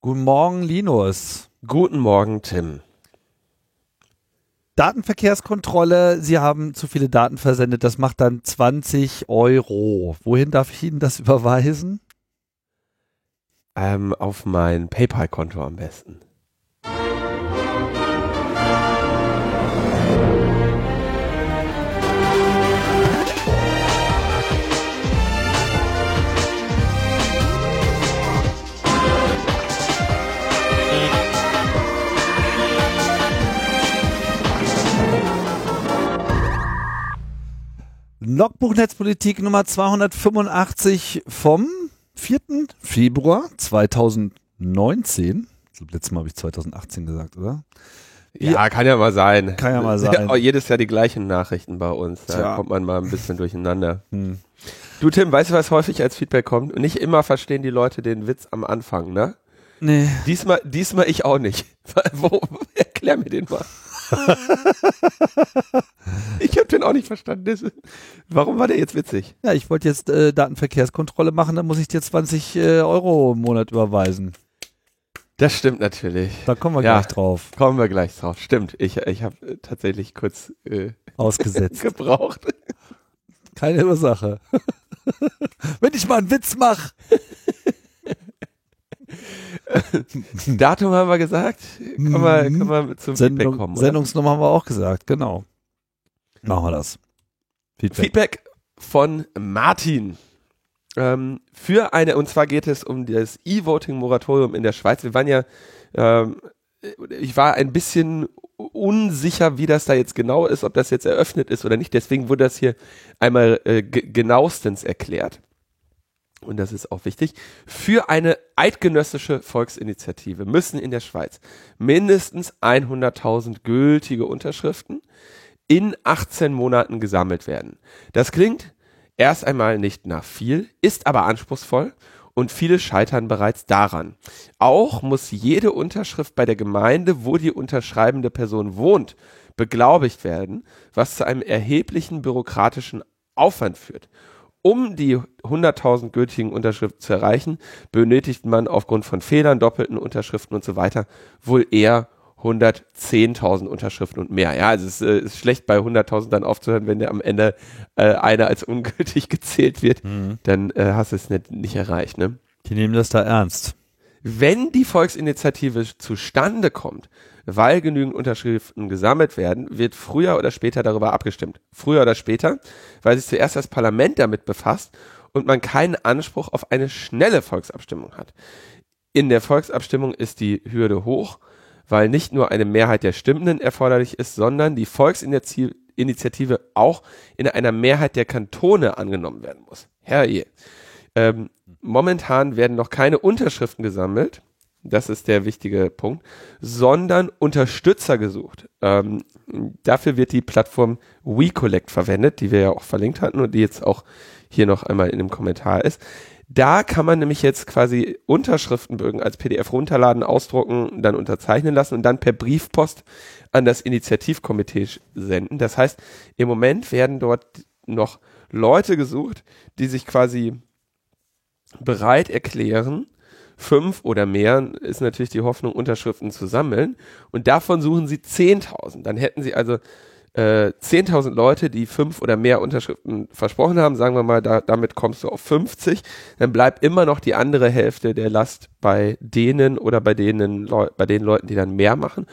Guten Morgen, Linus. Guten Morgen, Tim. Datenverkehrskontrolle, Sie haben zu viele Daten versendet, das macht dann 20 Euro. Wohin darf ich Ihnen das überweisen? Ähm, auf mein PayPal-Konto am besten. Logbuch Netzpolitik Nummer 285 vom 4. Februar 2019. Das letzte Mal habe ich 2018 gesagt, oder? Ja, kann ja mal sein. Kann ja mal sein. Jedes Jahr die gleichen Nachrichten bei uns. Da Tja. kommt man mal ein bisschen durcheinander. Hm. Du, Tim, weißt du, was häufig als Feedback kommt? Nicht immer verstehen die Leute den Witz am Anfang, ne? Nee. Diesmal, diesmal ich auch nicht. Wo, erklär mir den mal. ich habe den auch nicht verstanden. Das, warum war der jetzt witzig? Ja, ich wollte jetzt äh, Datenverkehrskontrolle machen, dann muss ich dir 20 äh, Euro im Monat überweisen. Das stimmt natürlich. Da kommen wir Ja. gleich drauf. Kommen wir gleich drauf. Stimmt. Ich, ich habe äh, tatsächlich kurz äh, Ausgesetzt. gebraucht. Keine Ursache. Wenn ich mal einen Witz mache. Datum haben wir gesagt. Können wir, Mhm. können wir zum Feedback Sendung, kommen. oder? Sendungsnummer haben wir auch gesagt, genau. Machen wir das. Feedback. Feedback von Martin. Ähm, für eine, und zwar geht es um das E-Voting-Moratorium in der Schweiz. Wir waren ja, ähm, ich war ein bisschen unsicher, wie das da jetzt genau ist, ob das jetzt eröffnet ist oder nicht. Deswegen wurde das hier einmal äh, ge- genauestens erklärt. Und das ist auch wichtig. Für eine eidgenössische Volksinitiative müssen in der Schweiz mindestens 100.000 gültige Unterschriften in 18 Monaten gesammelt werden. Das klingt erst einmal nicht nach viel, ist aber anspruchsvoll und viele scheitern bereits daran. Auch muss jede Unterschrift bei der Gemeinde, wo die unterschreibende Person wohnt, beglaubigt werden, was zu einem erheblichen bürokratischen Aufwand führt. Um die 100.000 gültigen Unterschriften zu erreichen, benötigt man aufgrund von Fehlern, doppelten Unterschriften und so weiter wohl eher 110.000 Unterschriften und mehr. Ja, also es äh, ist schlecht bei 100.000 dann aufzuhören, wenn der am Ende äh, einer als ungültig gezählt wird, Mhm. dann äh, hast du es nicht, nicht erreicht. Ne? Die nehmen das da ernst. Wenn die Volksinitiative zustande kommt, weil genügend Unterschriften gesammelt werden, wird früher oder später darüber abgestimmt. Früher oder später, weil sich zuerst das Parlament damit befasst und man keinen Anspruch auf eine schnelle Volksabstimmung hat. In der Volksabstimmung ist die Hürde hoch, weil nicht nur eine Mehrheit der Stimmenden erforderlich ist, sondern die Volksinitiative auch in einer Mehrheit der Kantone angenommen werden muss. Herrje. Ähm, momentan werden noch keine Unterschriften gesammelt. Das ist der wichtige Punkt, sondern Unterstützer gesucht. Ähm, dafür wird die Plattform WeCollect verwendet, die wir ja auch verlinkt hatten und die jetzt auch hier noch einmal in dem Kommentar ist. Da kann man nämlich jetzt quasi Unterschriftenbögen als PDF runterladen, ausdrucken, dann unterzeichnen lassen und dann per Briefpost an das Initiativkomitee senden. Das heißt, im Moment werden dort noch Leute gesucht, die sich quasi bereit erklären, fünf oder mehr ist natürlich die Hoffnung, Unterschriften zu sammeln. Und davon suchen sie 10.000. Dann hätten sie also äh, 10.000 Leute, die fünf oder mehr Unterschriften versprochen haben. Sagen wir mal, da, damit kommst du auf 50. Dann bleibt immer noch die andere Hälfte der Last bei denen oder bei denen Leu bei den Leuten, die dann mehr machen.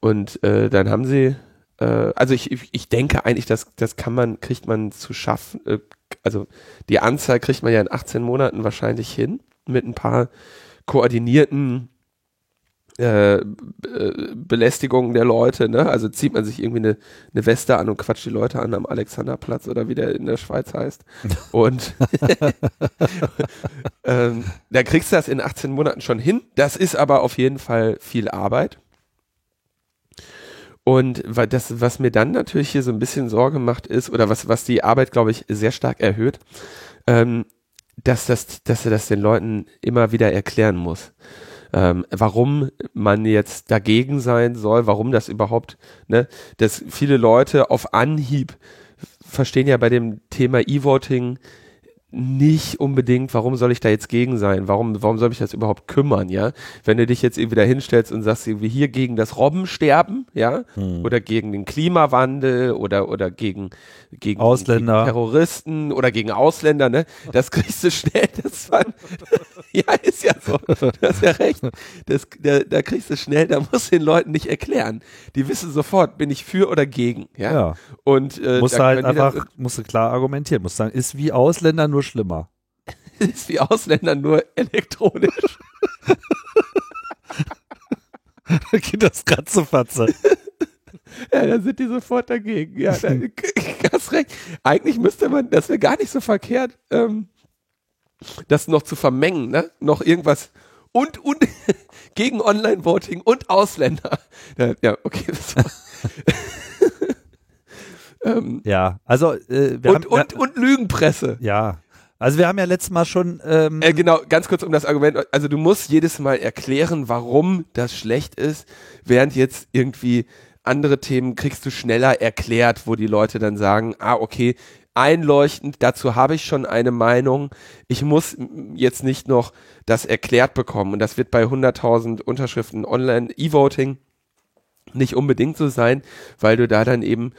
Und äh, dann haben sie, äh, also ich, ich, denke eigentlich, das, das kann man, kriegt man zu schaffen. Äh, also die Anzahl kriegt man ja in 18 Monaten wahrscheinlich hin mit ein paar koordinierten äh, Be- Belästigungen der Leute, ne? Also zieht man sich irgendwie eine, eine Weste an und quatscht die Leute an am Alexanderplatz oder wie der in der Schweiz heißt. Und ähm, da kriegst du das in 18 Monaten schon hin. Das ist aber auf jeden Fall viel Arbeit. Und das, was mir dann natürlich hier so ein bisschen Sorge macht, ist, oder was, was die Arbeit, glaube ich, sehr stark erhöht, ähm, dass, das, dass er das den Leuten immer wieder erklären muss. Ähm, warum man jetzt dagegen sein soll, warum das überhaupt, ne, dass viele Leute auf Anhieb verstehen ja bei dem Thema E-Voting nicht unbedingt, warum soll ich da jetzt gegen sein? Warum, warum soll mich das überhaupt kümmern, ja? Wenn du dich jetzt irgendwie da hinstellst und sagst irgendwie hier gegen das Robbensterben, ja? Hm. Oder gegen den Klimawandel oder, oder gegen, gegen, Ausländer. gegen Terroristen oder gegen Ausländer, ne? Das kriegst du schnell, das war, ja, ist ja so. Du hast ja recht. Das, da, da kriegst du schnell, da musst du den Leuten nicht erklären. Die wissen sofort, bin ich für oder gegen, ja? Ja. Und, äh, Musst du halt die das- einfach, musst du klar argumentieren. Musst sagen, ist wie Ausländer nur schlimmer. ist wie Ausländer nur elektronisch. Da geht das Ratzefatze. Ja, da sind die sofort dagegen. Ja, da, hast recht. Eigentlich müsste man, das wäre gar nicht so verkehrt, ähm, das noch zu vermengen, ne? Noch irgendwas und, und gegen Online-Voting und Ausländer. Ja, ja okay. Ähm, Ja, also äh, wir und, haben, und, wir, und Lügenpresse. ja, also wir haben ja letztes Mal schon ähm, Äh, genau, ganz kurz um das Argument. Also du musst jedes Mal erklären, warum das schlecht ist, während jetzt irgendwie andere Themen kriegst du schneller erklärt, wo die Leute dann sagen, ah, okay, einleuchtend, dazu habe ich schon eine Meinung. Ich muss jetzt nicht noch das erklärt bekommen. Und das wird bei 100.000 Unterschriften online E-Voting nicht unbedingt so sein, weil du da dann eben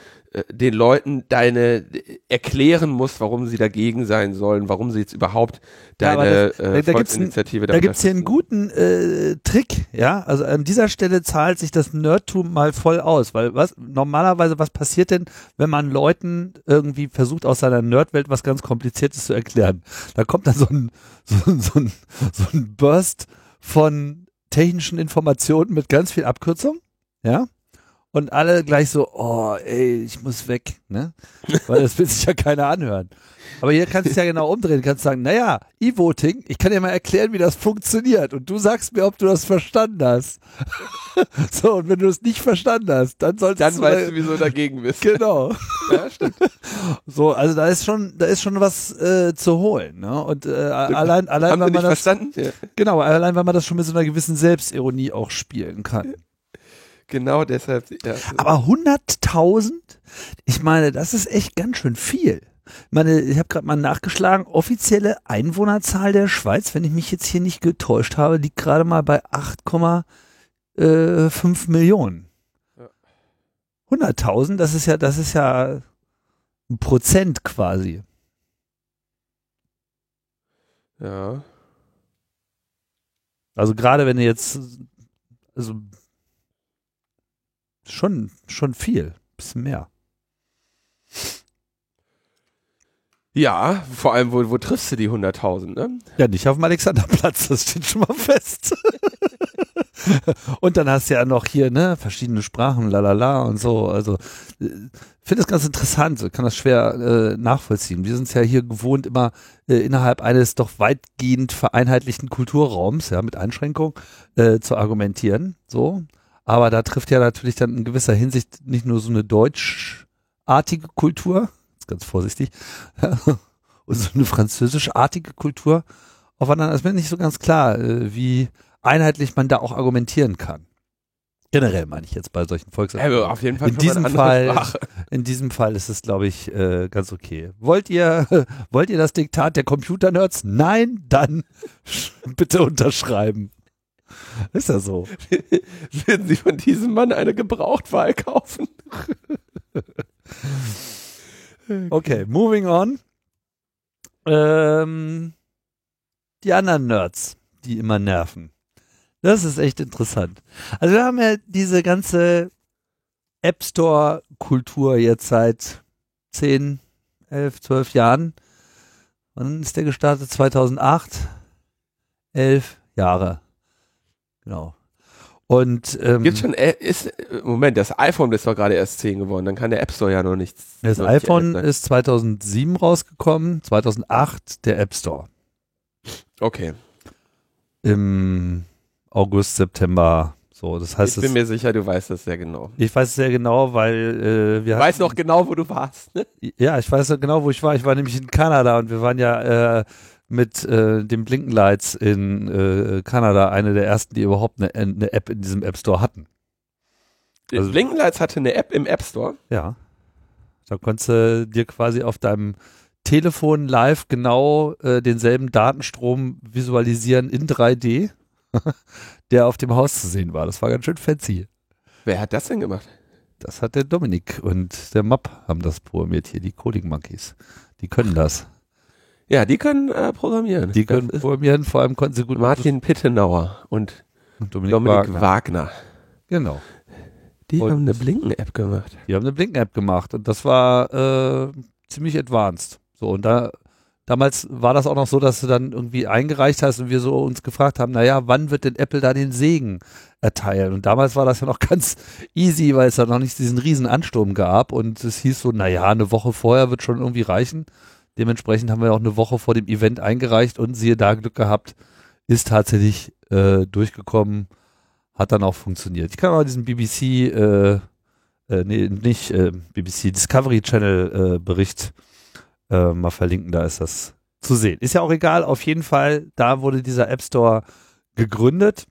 den Leuten deine äh, erklären musst, warum sie dagegen sein sollen, warum sie jetzt überhaupt Ja, deine das- äh, da- da gibt's Volksinitiative Da gibt's hier einen guten äh, Trick, ja. Also an dieser Stelle zahlt sich das Nerdtum mal voll aus, weil was normalerweise was passiert denn, wenn man Leuten irgendwie versucht aus seiner Nerdwelt was ganz Kompliziertes zu erklären? Da kommt dann so ein so, ein- so ein so ein Burst von technischen Informationen mit ganz viel Abkürzung, ja. Und alle gleich so, oh, ey, ich muss weg, ne? Weil das will sich ja keiner anhören. Aber hier kannst du es ja genau umdrehen. Du kannst sagen, naja, E-Voting, ich kann dir mal erklären, wie das funktioniert. Und du sagst mir, ob du das verstanden hast. so, und wenn du es nicht verstanden hast, dann solltest Dann du. weißt du, wieso du dagegen bist. Genau. Ja, stimmt. So, also da ist schon, da ist schon was äh, zu holen. Ne? Und äh, allein, allein, Haben weil man das, verstanden? Ja. genau, allein, weil man das schon mit so einer gewissen Selbstironie auch spielen kann. Genau deshalb. Ja. Aber 100.000? Ich meine, das ist echt ganz schön viel. Ich meine, ich habe gerade mal nachgeschlagen, offizielle Einwohnerzahl der Schweiz, wenn ich mich jetzt hier nicht getäuscht habe, liegt gerade mal bei 8,5 Millionen. Ja. 100.000, das ist ja, das ist ja ein Prozent quasi. ja. Also gerade wenn du jetzt, also schon, schon viel, bisschen mehr. Ja, vor allem, wo, wo triffst du die 100.000, ne? Ja, nicht auf dem Alexanderplatz, das steht schon mal fest. und dann hast du ja noch hier, ne, verschiedene Sprachen, lalala und so. Also, äh, finde es ganz interessant, kann das schwer äh, nachvollziehen. Wir sind es ja hier gewohnt, immer äh, innerhalb eines doch weitgehend vereinheitlichten Kulturraums, ja, mit Einschränkung, äh, zu argumentieren, so. Aber da trifft ja natürlich dann in gewisser Hinsicht nicht nur so eine deutschartige Kultur, ganz vorsichtig, und so eine französischartige Kultur aufeinander. Es ist mir nicht so ganz klar, äh, wie einheitlich man da auch argumentieren kann. Generell meine ich jetzt bei solchen Volksabstimmungen. Ja, auf jeden Fall In diesem Fall- Sprache. In diesem Fall ist es, glaube ich, äh, ganz okay. Wollt ihr, wollt ihr das Diktat der Computernerds? Nein, dann bitte unterschreiben. Ist ja so. Würden Sie von diesem Mann eine Gebrauchtwahl kaufen? Okay, moving on. Ähm, die anderen Nerds, die immer nerven. Das ist echt interessant. Also wir haben ja diese ganze App Store Kultur jetzt seit 10, 11, 12 Jahren. Wann ist der gestartet? 2008? 11 Jahre. Genau. Und ähm, Gibt schon, ist, Moment, das iPhone ist doch gerade erst 10 geworden, dann kann der App Store ja noch nichts. das noch nicht iPhone geändert ist 2007 rausgekommen, 2008 der App Store. Okay. im August, September. So, das heißt, ich bin mir sicher, du weißt das sehr genau. ich weiß es sehr genau, weil äh, wir Du weißt noch genau, wo du warst. Ne? ja, ich weiß noch genau, wo ich war. Ich war nämlich in Kanada und wir waren ja äh, mit äh, dem Blinkenlights in äh, Kanada eine der ersten, die überhaupt eine, eine App in diesem App Store hatten. Also- Blinkenlights hatte eine App im App Store. Ja, da konntest du dir quasi auf deinem Telefon live genau äh, denselben Datenstrom visualisieren in 3D, der auf dem Haus zu sehen war. Das war ganz schön fancy. Wer hat das denn gemacht? Das hat der Dominik und der Map haben das programmiert hier, die Coding Monkeys. Die können das. Ja, die können äh, programmieren. Die können programmieren, vor allem konnten sie gut Martin Pittenauer und und Dominik, Dominik Wagner. Wagner. Genau. Die Und- haben eine Blinken-App gemacht. Die haben eine Blink-App gemacht und das war äh, ziemlich advanced. So, und da damals war das auch noch so, dass du dann irgendwie eingereicht hast und wir so uns gefragt haben, naja, wann wird denn Apple da den Segen erteilen? Und damals war das ja noch ganz easy, weil es da noch nicht diesen riesen Ansturm gab und es hieß so, naja, eine Woche vorher wird schon irgendwie reichen. Dementsprechend haben wir auch eine Woche vor dem Event eingereicht und siehe da Glück gehabt, ist tatsächlich äh, durchgekommen, hat dann auch funktioniert. Ich kann mal diesen BBC, äh, äh, nee, nicht äh, BBC, Discovery Channel äh, Bericht äh, mal verlinken, da ist das zu sehen. Ist ja auch egal, auf jeden Fall, da wurde dieser App Store gegründet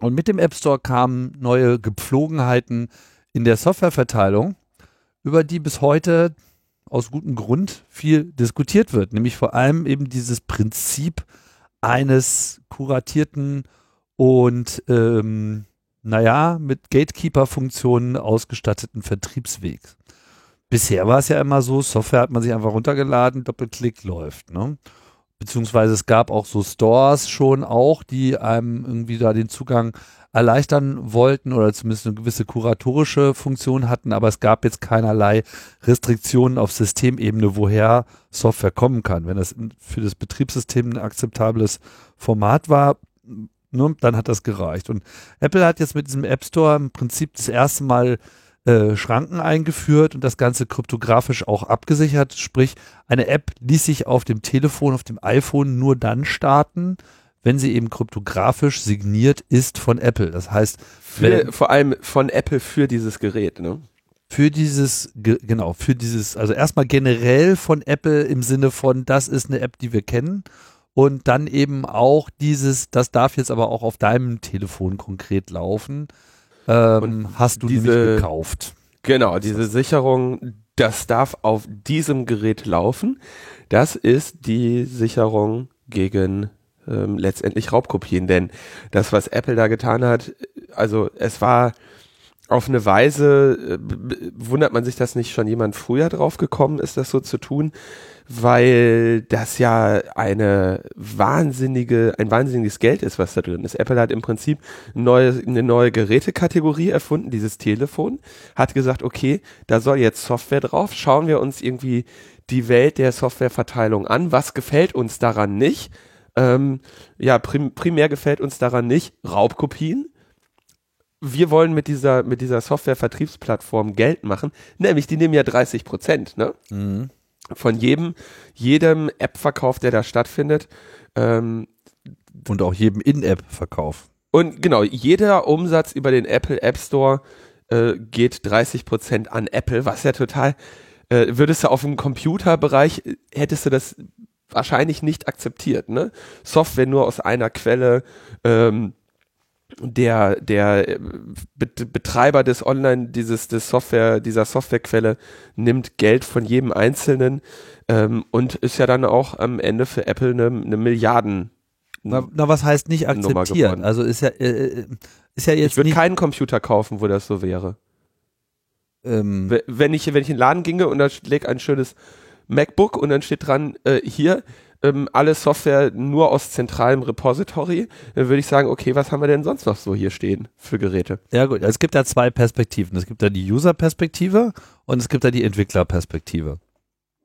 und mit dem App Store kamen neue Gepflogenheiten in der Softwareverteilung, über die bis heute aus gutem Grund viel diskutiert wird, nämlich vor allem eben dieses Prinzip eines kuratierten und ähm, naja, mit Gatekeeper-Funktionen ausgestatteten Vertriebswegs. Bisher war es ja immer so, Software hat man sich einfach runtergeladen, Doppelklick läuft. Ne? Beziehungsweise es gab auch so Stores schon auch, die einem irgendwie da den Zugang erleichtern wollten oder zumindest eine gewisse kuratorische Funktion hatten, aber es gab jetzt keinerlei Restriktionen auf Systemebene, woher Software kommen kann. Wenn das für das Betriebssystem ein akzeptables Format war, ne, dann hat das gereicht. Und Apple hat jetzt mit diesem App Store im Prinzip das erste Mal äh, Schranken eingeführt und das Ganze kryptografisch auch abgesichert. Sprich, eine App ließ sich auf dem Telefon, auf dem iPhone nur dann starten, wenn sie eben kryptografisch signiert ist von Apple. Das heißt, Für, vor allem von Apple für dieses Gerät, ne? für dieses, ge- genau, für dieses, also erstmal generell von Apple im Sinne von, das ist eine App, die wir kennen. Und dann eben auch dieses, das darf jetzt aber auch auf deinem Telefon konkret laufen. Ähm, Und hast du diese- gekauft. Genau, diese Sicherung, das darf auf diesem Gerät laufen. Das ist die Sicherung gegen ähm, letztendlich Raubkopien. Denn das, was Apple da getan hat, also es war auf eine Weise, äh, wundert man sich, dass nicht schon jemand früher drauf gekommen ist, das so zu tun, weil das ja eine wahnsinnige, ein wahnsinniges Geld ist, was da drin ist. Apple hat im Prinzip neue, eine neue Gerätekategorie erfunden, dieses Telefon, hat gesagt, okay, da soll jetzt Software drauf, schauen wir uns irgendwie die Welt der Softwareverteilung an, was gefällt uns daran nicht? Ähm, ja, prim, primär gefällt uns daran nicht Raubkopien. Wir wollen mit dieser, mit dieser Software-Vertriebsplattform Geld machen, nämlich die nehmen ja 30 Prozent, ne? Mhm. Von jedem, jedem App-Verkauf, der da stattfindet. Ähm, Und auch jedem In-App-Verkauf. und genau, jeder Umsatz über den Apple App Store äh, geht 30 Prozent an Apple, was ja total, äh, würdest du auf dem Computerbereich, äh, hättest du das wahrscheinlich nicht akzeptiert, ne? Software nur aus einer Quelle, ähm, der, der äh, Bet Betreiber des Online, dieses, des Software, dieser Softwarequelle nimmt Geld von jedem Einzelnen ähm, und ist ja dann auch am Ende für Apple eine, eine Milliarden. Na, na, was heißt nicht akzeptieren? Also ist ja, äh, ist ja jetzt Ich würde keinen Computer kaufen, wo das so wäre. ähm, Wenn ich, wenn ich in den Laden ginge und da schlägt ein schönes MacBook und dann steht dran, äh, hier, ähm, alle Software nur aus zentralem Repository, dann würde ich sagen, okay, was haben wir denn sonst noch so hier stehen für Geräte? Ja gut, es gibt da zwei Perspektiven. Es gibt da die User-Perspektive und es gibt da die Entwickler-Perspektive.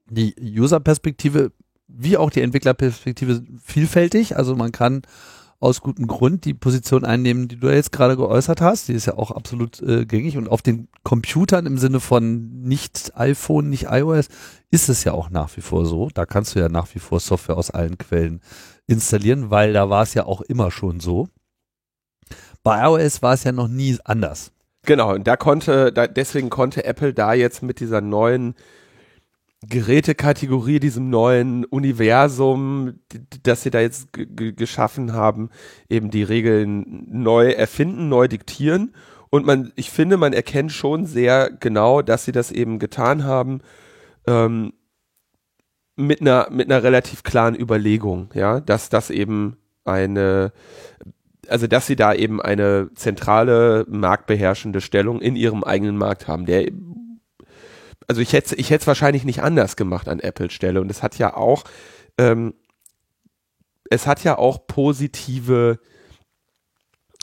Die User-Perspektive wie auch die Entwicklerperspektive vielfältig. Also man kann aus gutem Grund die Position einnehmen, die du jetzt gerade geäußert hast. Die ist ja auch absolut äh, gängig. Und auf den Computern im Sinne von nicht iPhone, nicht iOS, ist es ja auch nach wie vor so. Da kannst du ja nach wie vor Software aus allen Quellen installieren, weil da war es ja auch immer schon so. Bei iOS war es ja noch nie anders. Genau, und da konnte, da, deswegen konnte Apple da jetzt mit dieser neuen Gerätekategorie, diesem neuen Universum, das sie da jetzt geschaffen haben, eben die Regeln neu erfinden, neu diktieren. Und man, ich finde, man erkennt schon sehr genau, dass sie das eben getan haben, ähm, mit einer, mit einer relativ klaren Überlegung, ja, dass das eben eine, also dass sie da eben eine zentrale marktbeherrschende Stellung in ihrem eigenen Markt haben, der also ich hätte ich hätte es wahrscheinlich nicht anders gemacht an Apple Stelle und es hat ja auch ähm, es hat ja auch positive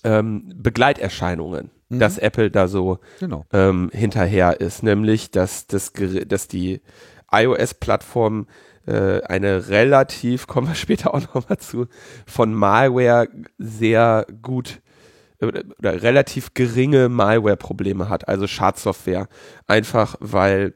ähm, Begleiterscheinungen, mhm. dass Apple da so genau. ähm, hinterher ist, nämlich dass das dass die iOS-Plattform äh, eine relativ, kommen wir später auch nochmal zu, von Malware sehr gut oder, relativ geringe Malware-Probleme hat, also Schadsoftware. Einfach weil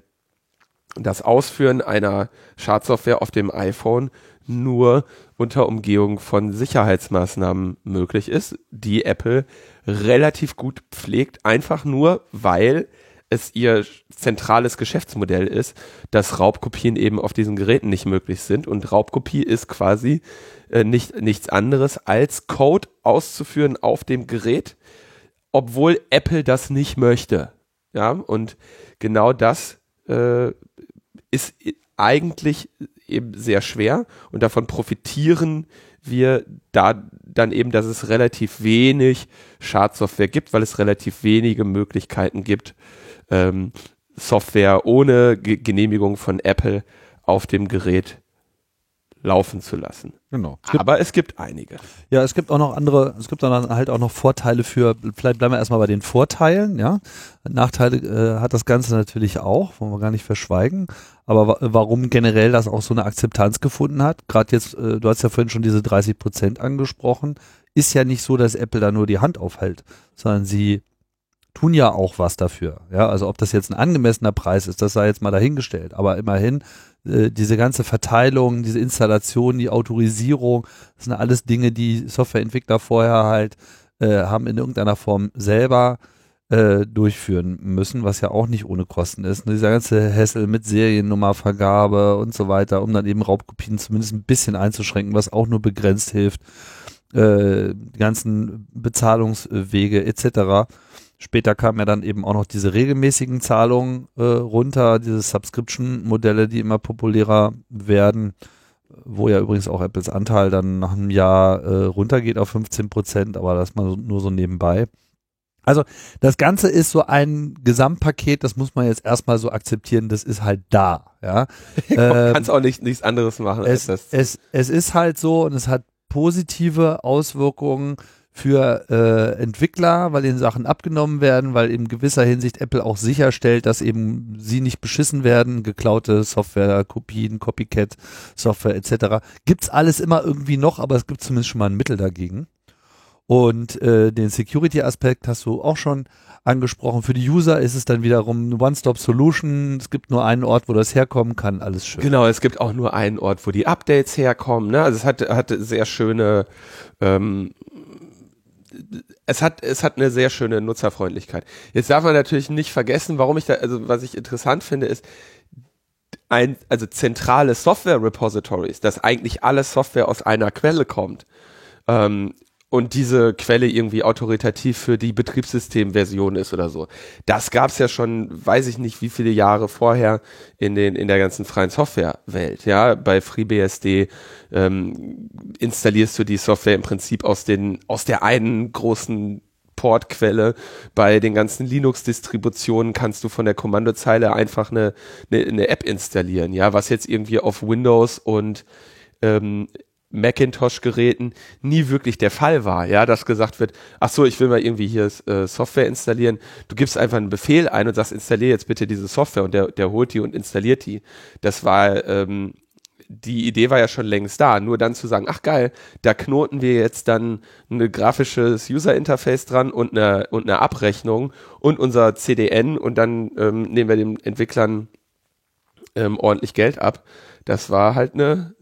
das Ausführen einer Schadsoftware auf dem iPhone nur unter Umgehung von Sicherheitsmaßnahmen möglich ist, die Apple relativ gut pflegt, einfach nur, weil es ihr zentrales Geschäftsmodell ist, dass Raubkopien eben auf diesen Geräten nicht möglich sind. Und Raubkopie ist quasi äh, nicht, nichts anderes als Code auszuführen auf dem Gerät, obwohl Apple das nicht möchte. Ja, und genau das äh, ist eigentlich eben sehr schwer und davon profitieren wir da dann eben, dass es relativ wenig Schadsoftware gibt, weil es relativ wenige Möglichkeiten gibt, ähm, Software ohne G Genehmigung von Apple auf dem Gerät laufen zu lassen. Genau. Es Aber es gibt einige. Ja, es gibt auch noch andere, es gibt dann halt auch noch Vorteile für, vielleicht bleiben wir erstmal bei den Vorteilen, ja. Nachteile äh, hat das Ganze natürlich auch, wollen wir gar nicht verschweigen. Aber warum generell das auch so eine Akzeptanz gefunden hat, gerade jetzt, äh, du hast ja vorhin schon diese 30 Prozent angesprochen, ist ja nicht so, dass Apple da nur die Hand aufhält, sondern sie tun ja auch was dafür. Ja, also ob das jetzt ein angemessener Preis ist, das sei jetzt mal dahingestellt. Aber immerhin äh, diese ganze Verteilung, diese Installation, die Autorisierung, das sind alles Dinge, die Softwareentwickler vorher halt äh, haben in irgendeiner Form selber äh, durchführen müssen, was ja auch nicht ohne Kosten ist. Und dieser ganze Hessel mit Seriennummervergabe und so weiter, um dann eben Raubkopien zumindest ein bisschen einzuschränken, was auch nur begrenzt hilft. Äh, die ganzen Bezahlungswege etc. Später kamen ja dann eben auch noch diese regelmäßigen Zahlungen äh, runter, diese Subscription-Modelle, die immer populärer werden, wo ja übrigens auch Apples Anteil dann nach einem Jahr äh, runtergeht auf 15 Prozent, aber das mal nur so nebenbei. Also das Ganze ist so ein Gesamtpaket, das muss man jetzt erstmal so akzeptieren, das ist halt da. Ja. ähm, kannst auch nicht, nichts anderes machen. Es, es, es ist halt so und es hat positive Auswirkungen für äh, Entwickler, weil ihnen Sachen abgenommen werden, weil in gewisser Hinsicht Apple auch sicherstellt, dass eben sie nicht beschissen werden, geklaute Software, Kopien, Copycat, Software etc. Gibt's alles immer irgendwie noch, aber es gibt zumindest schon mal ein Mittel dagegen. Und äh, den Security-Aspekt hast du auch schon angesprochen. Für die User ist es dann wiederum eine One-Stop-Solution. Es gibt nur einen Ort, wo das herkommen kann. Alles schön. Genau, es gibt auch nur einen Ort, wo die Updates herkommen. Ne? Also es hat, hat sehr schöne ähm, es hat, es hat eine sehr schöne Nutzerfreundlichkeit. Jetzt darf man natürlich nicht vergessen, warum ich da, also was ich interessant finde, ist, ein, also zentrale Software-Repositories, dass eigentlich alle Software aus einer Quelle kommt. Ähm, und diese Quelle irgendwie autoritativ für die Betriebssystemversion ist oder so. Das gab's ja schon, weiß ich nicht, wie viele Jahre vorher in den in der ganzen freien Softwarewelt. Ja, bei FreeBSD ähm, installierst du die Software im Prinzip aus den aus der einen großen Portquelle. Bei den ganzen Linux-Distributionen kannst du von der Kommandozeile einfach eine, eine, eine App installieren. Ja, was jetzt irgendwie auf Windows und ähm, Macintosh-Geräten nie wirklich der Fall war, ja, dass gesagt wird, ach so, ich will mal irgendwie hier äh, Software installieren. Du gibst einfach einen Befehl ein und sagst, installiere jetzt bitte diese Software und der, der holt die und installiert die. Das war, ähm, die Idee war ja schon längst da. Nur dann zu sagen, ach geil, da knoten wir jetzt dann ein grafisches User-Interface dran und eine, und eine Abrechnung und unser CDN und dann ähm, nehmen wir den Entwicklern ähm, ordentlich Geld ab. Das war halt eine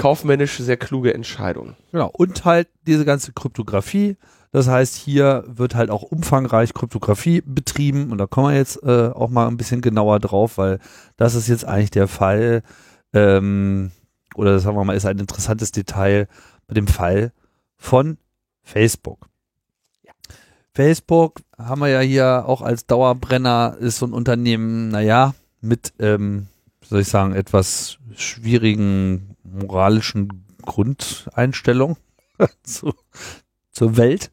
kaufmännisch sehr kluge Entscheidung. Genau. Und halt diese ganze Kryptographie. Das heißt, hier wird halt auch umfangreich Kryptographie betrieben und da kommen wir jetzt äh, auch mal ein bisschen genauer drauf, weil das ist jetzt eigentlich der Fall, ähm, oder sagen wir mal, ist ein interessantes Detail bei dem Fall von Facebook. Ja. Facebook haben wir ja hier auch als Dauerbrenner, ist so ein Unternehmen, naja, mit ähm, soll ich sagen, etwas schwierigen moralischen Grundeinstellung zu, zur Welt.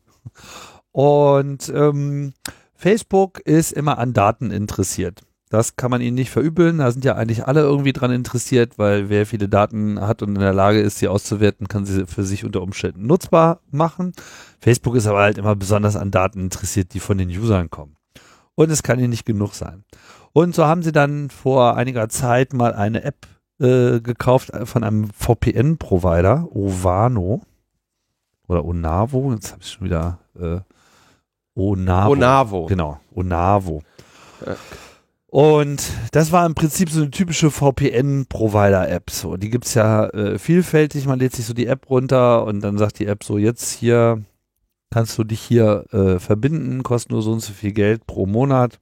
Und ähm, Facebook ist immer an Daten interessiert. Das kann man ihnen nicht verübeln. Da sind ja eigentlich alle irgendwie dran interessiert, weil wer viele Daten hat und in der Lage ist, sie auszuwerten, kann sie für sich unter Umständen nutzbar machen. Facebook ist aber halt immer besonders an Daten interessiert, die von den Usern kommen. Und es kann ihnen nicht genug sein. Und so haben sie dann vor einiger Zeit mal eine App äh, gekauft von einem VPN-Provider, Ovano oder Onavo. Jetzt habe ich schon wieder äh, Onavo. Onavo. Genau, Onavo. Und das war im Prinzip so eine typische VPN-Provider-App. So, die gibt's ja äh, vielfältig. Man lädt sich so die App runter und dann sagt die App so, jetzt hier kannst du dich hier äh, verbinden, kostet nur so und so viel Geld pro Monat.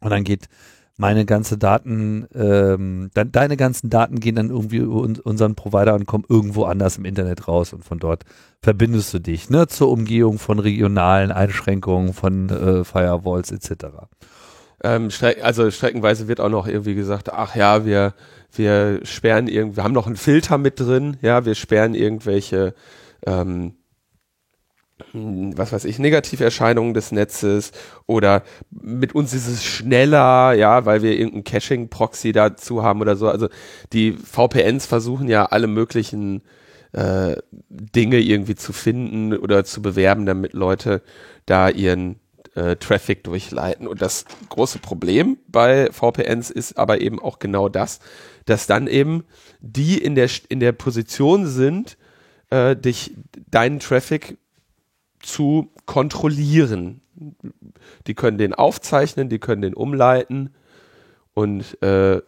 Und dann geht meine ganze Daten, ähm, dann, deine ganzen Daten gehen dann irgendwie über un unseren Provider und kommen irgendwo anders im Internet raus und von dort verbindest du dich, ne, zur Umgehung von regionalen Einschränkungen, von äh, Firewalls etc. Ähm, streck, also streckenweise wird auch noch irgendwie gesagt, ach ja, wir, wir sperren irgendwie, wir haben noch einen Filter mit drin, ja, wir sperren irgendwelche ähm, hm, was weiß ich, Negativerscheinungen des Netzes oder mit uns ist es schneller, ja, weil wir irgendeinen Caching-Proxy dazu haben oder so. Also die VPNs versuchen ja alle möglichen äh, Dinge irgendwie zu finden oder zu bewerben, damit Leute da ihren äh, Traffic durchleiten. Und das große Problem bei VPNs ist aber eben auch genau das, dass dann eben die in der, in der Position sind, äh, dich, deinen Traffic zu kontrollieren. Die können den aufzeichnen, die können den umleiten und äh,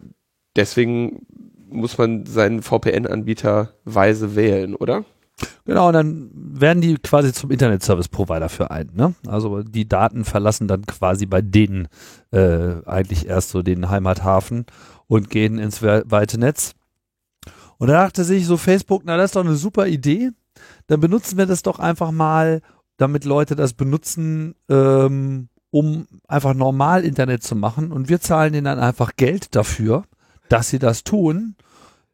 deswegen muss man seinen VPN-Anbieter weise wählen, oder? Genau, und dann werden die quasi zum Internet Service Provider für einen. Ne? Also die Daten verlassen dann quasi bei denen äh, eigentlich erst so den Heimathafen und gehen ins weite Netz. Und da dachte sich so Facebook, na das ist doch eine super Idee. Dann benutzen wir das doch einfach mal, damit Leute das benutzen, ähm, um einfach normal Internet zu machen. Und wir zahlen ihnen dann einfach Geld dafür, dass sie das tun,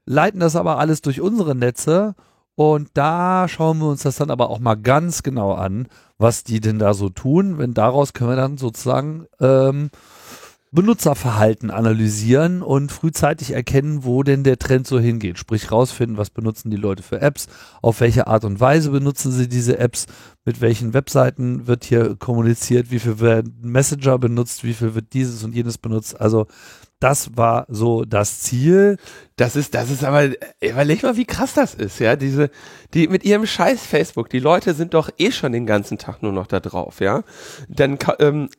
leiten das aber alles durch unsere Netze. Und da schauen wir uns das dann aber auch mal ganz genau an, was die denn da so tun. Wenn daraus können wir dann sozusagen ähm, Benutzerverhalten analysieren und frühzeitig erkennen, wo denn der Trend so hingeht. Sprich rausfinden, was benutzen die Leute für Apps, auf welche Art und Weise benutzen sie diese Apps, mit welchen Webseiten wird hier kommuniziert, wie viel werden Messenger benutzt, wie viel wird dieses und jenes benutzt. Also das war so das Ziel. Das ist, das ist aber, überleg mal, wie krass das ist, ja. Diese, die mit ihrem scheiß Facebook, die Leute sind doch eh schon den ganzen Tag nur noch da drauf, ja. Dann ähm,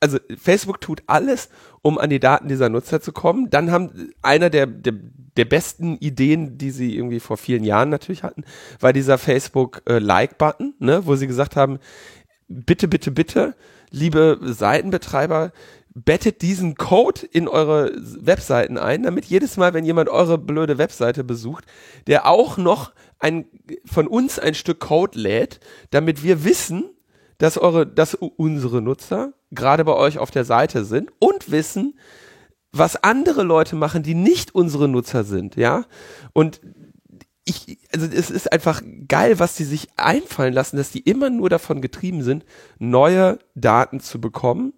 also Facebook tut alles, um an die Daten dieser Nutzer zu kommen. Dann haben einer der, der, der besten Ideen, die sie irgendwie vor vielen Jahren natürlich hatten, war dieser Facebook äh, ne, wo sie gesagt haben, bitte, bitte, bitte, liebe Seitenbetreiber, bettet diesen Code in eure Webseiten ein, damit jedes Mal, wenn jemand eure blöde Webseite besucht, der auch noch ein, von uns ein Stück Code lädt, damit wir wissen, dass eure, dass unsere Nutzer gerade bei euch auf der Seite sind und wissen, was andere Leute machen, die nicht unsere Nutzer sind, ja. Und ich, also es ist einfach geil, was die sich einfallen lassen, dass die immer nur davon getrieben sind, neue Daten zu bekommen,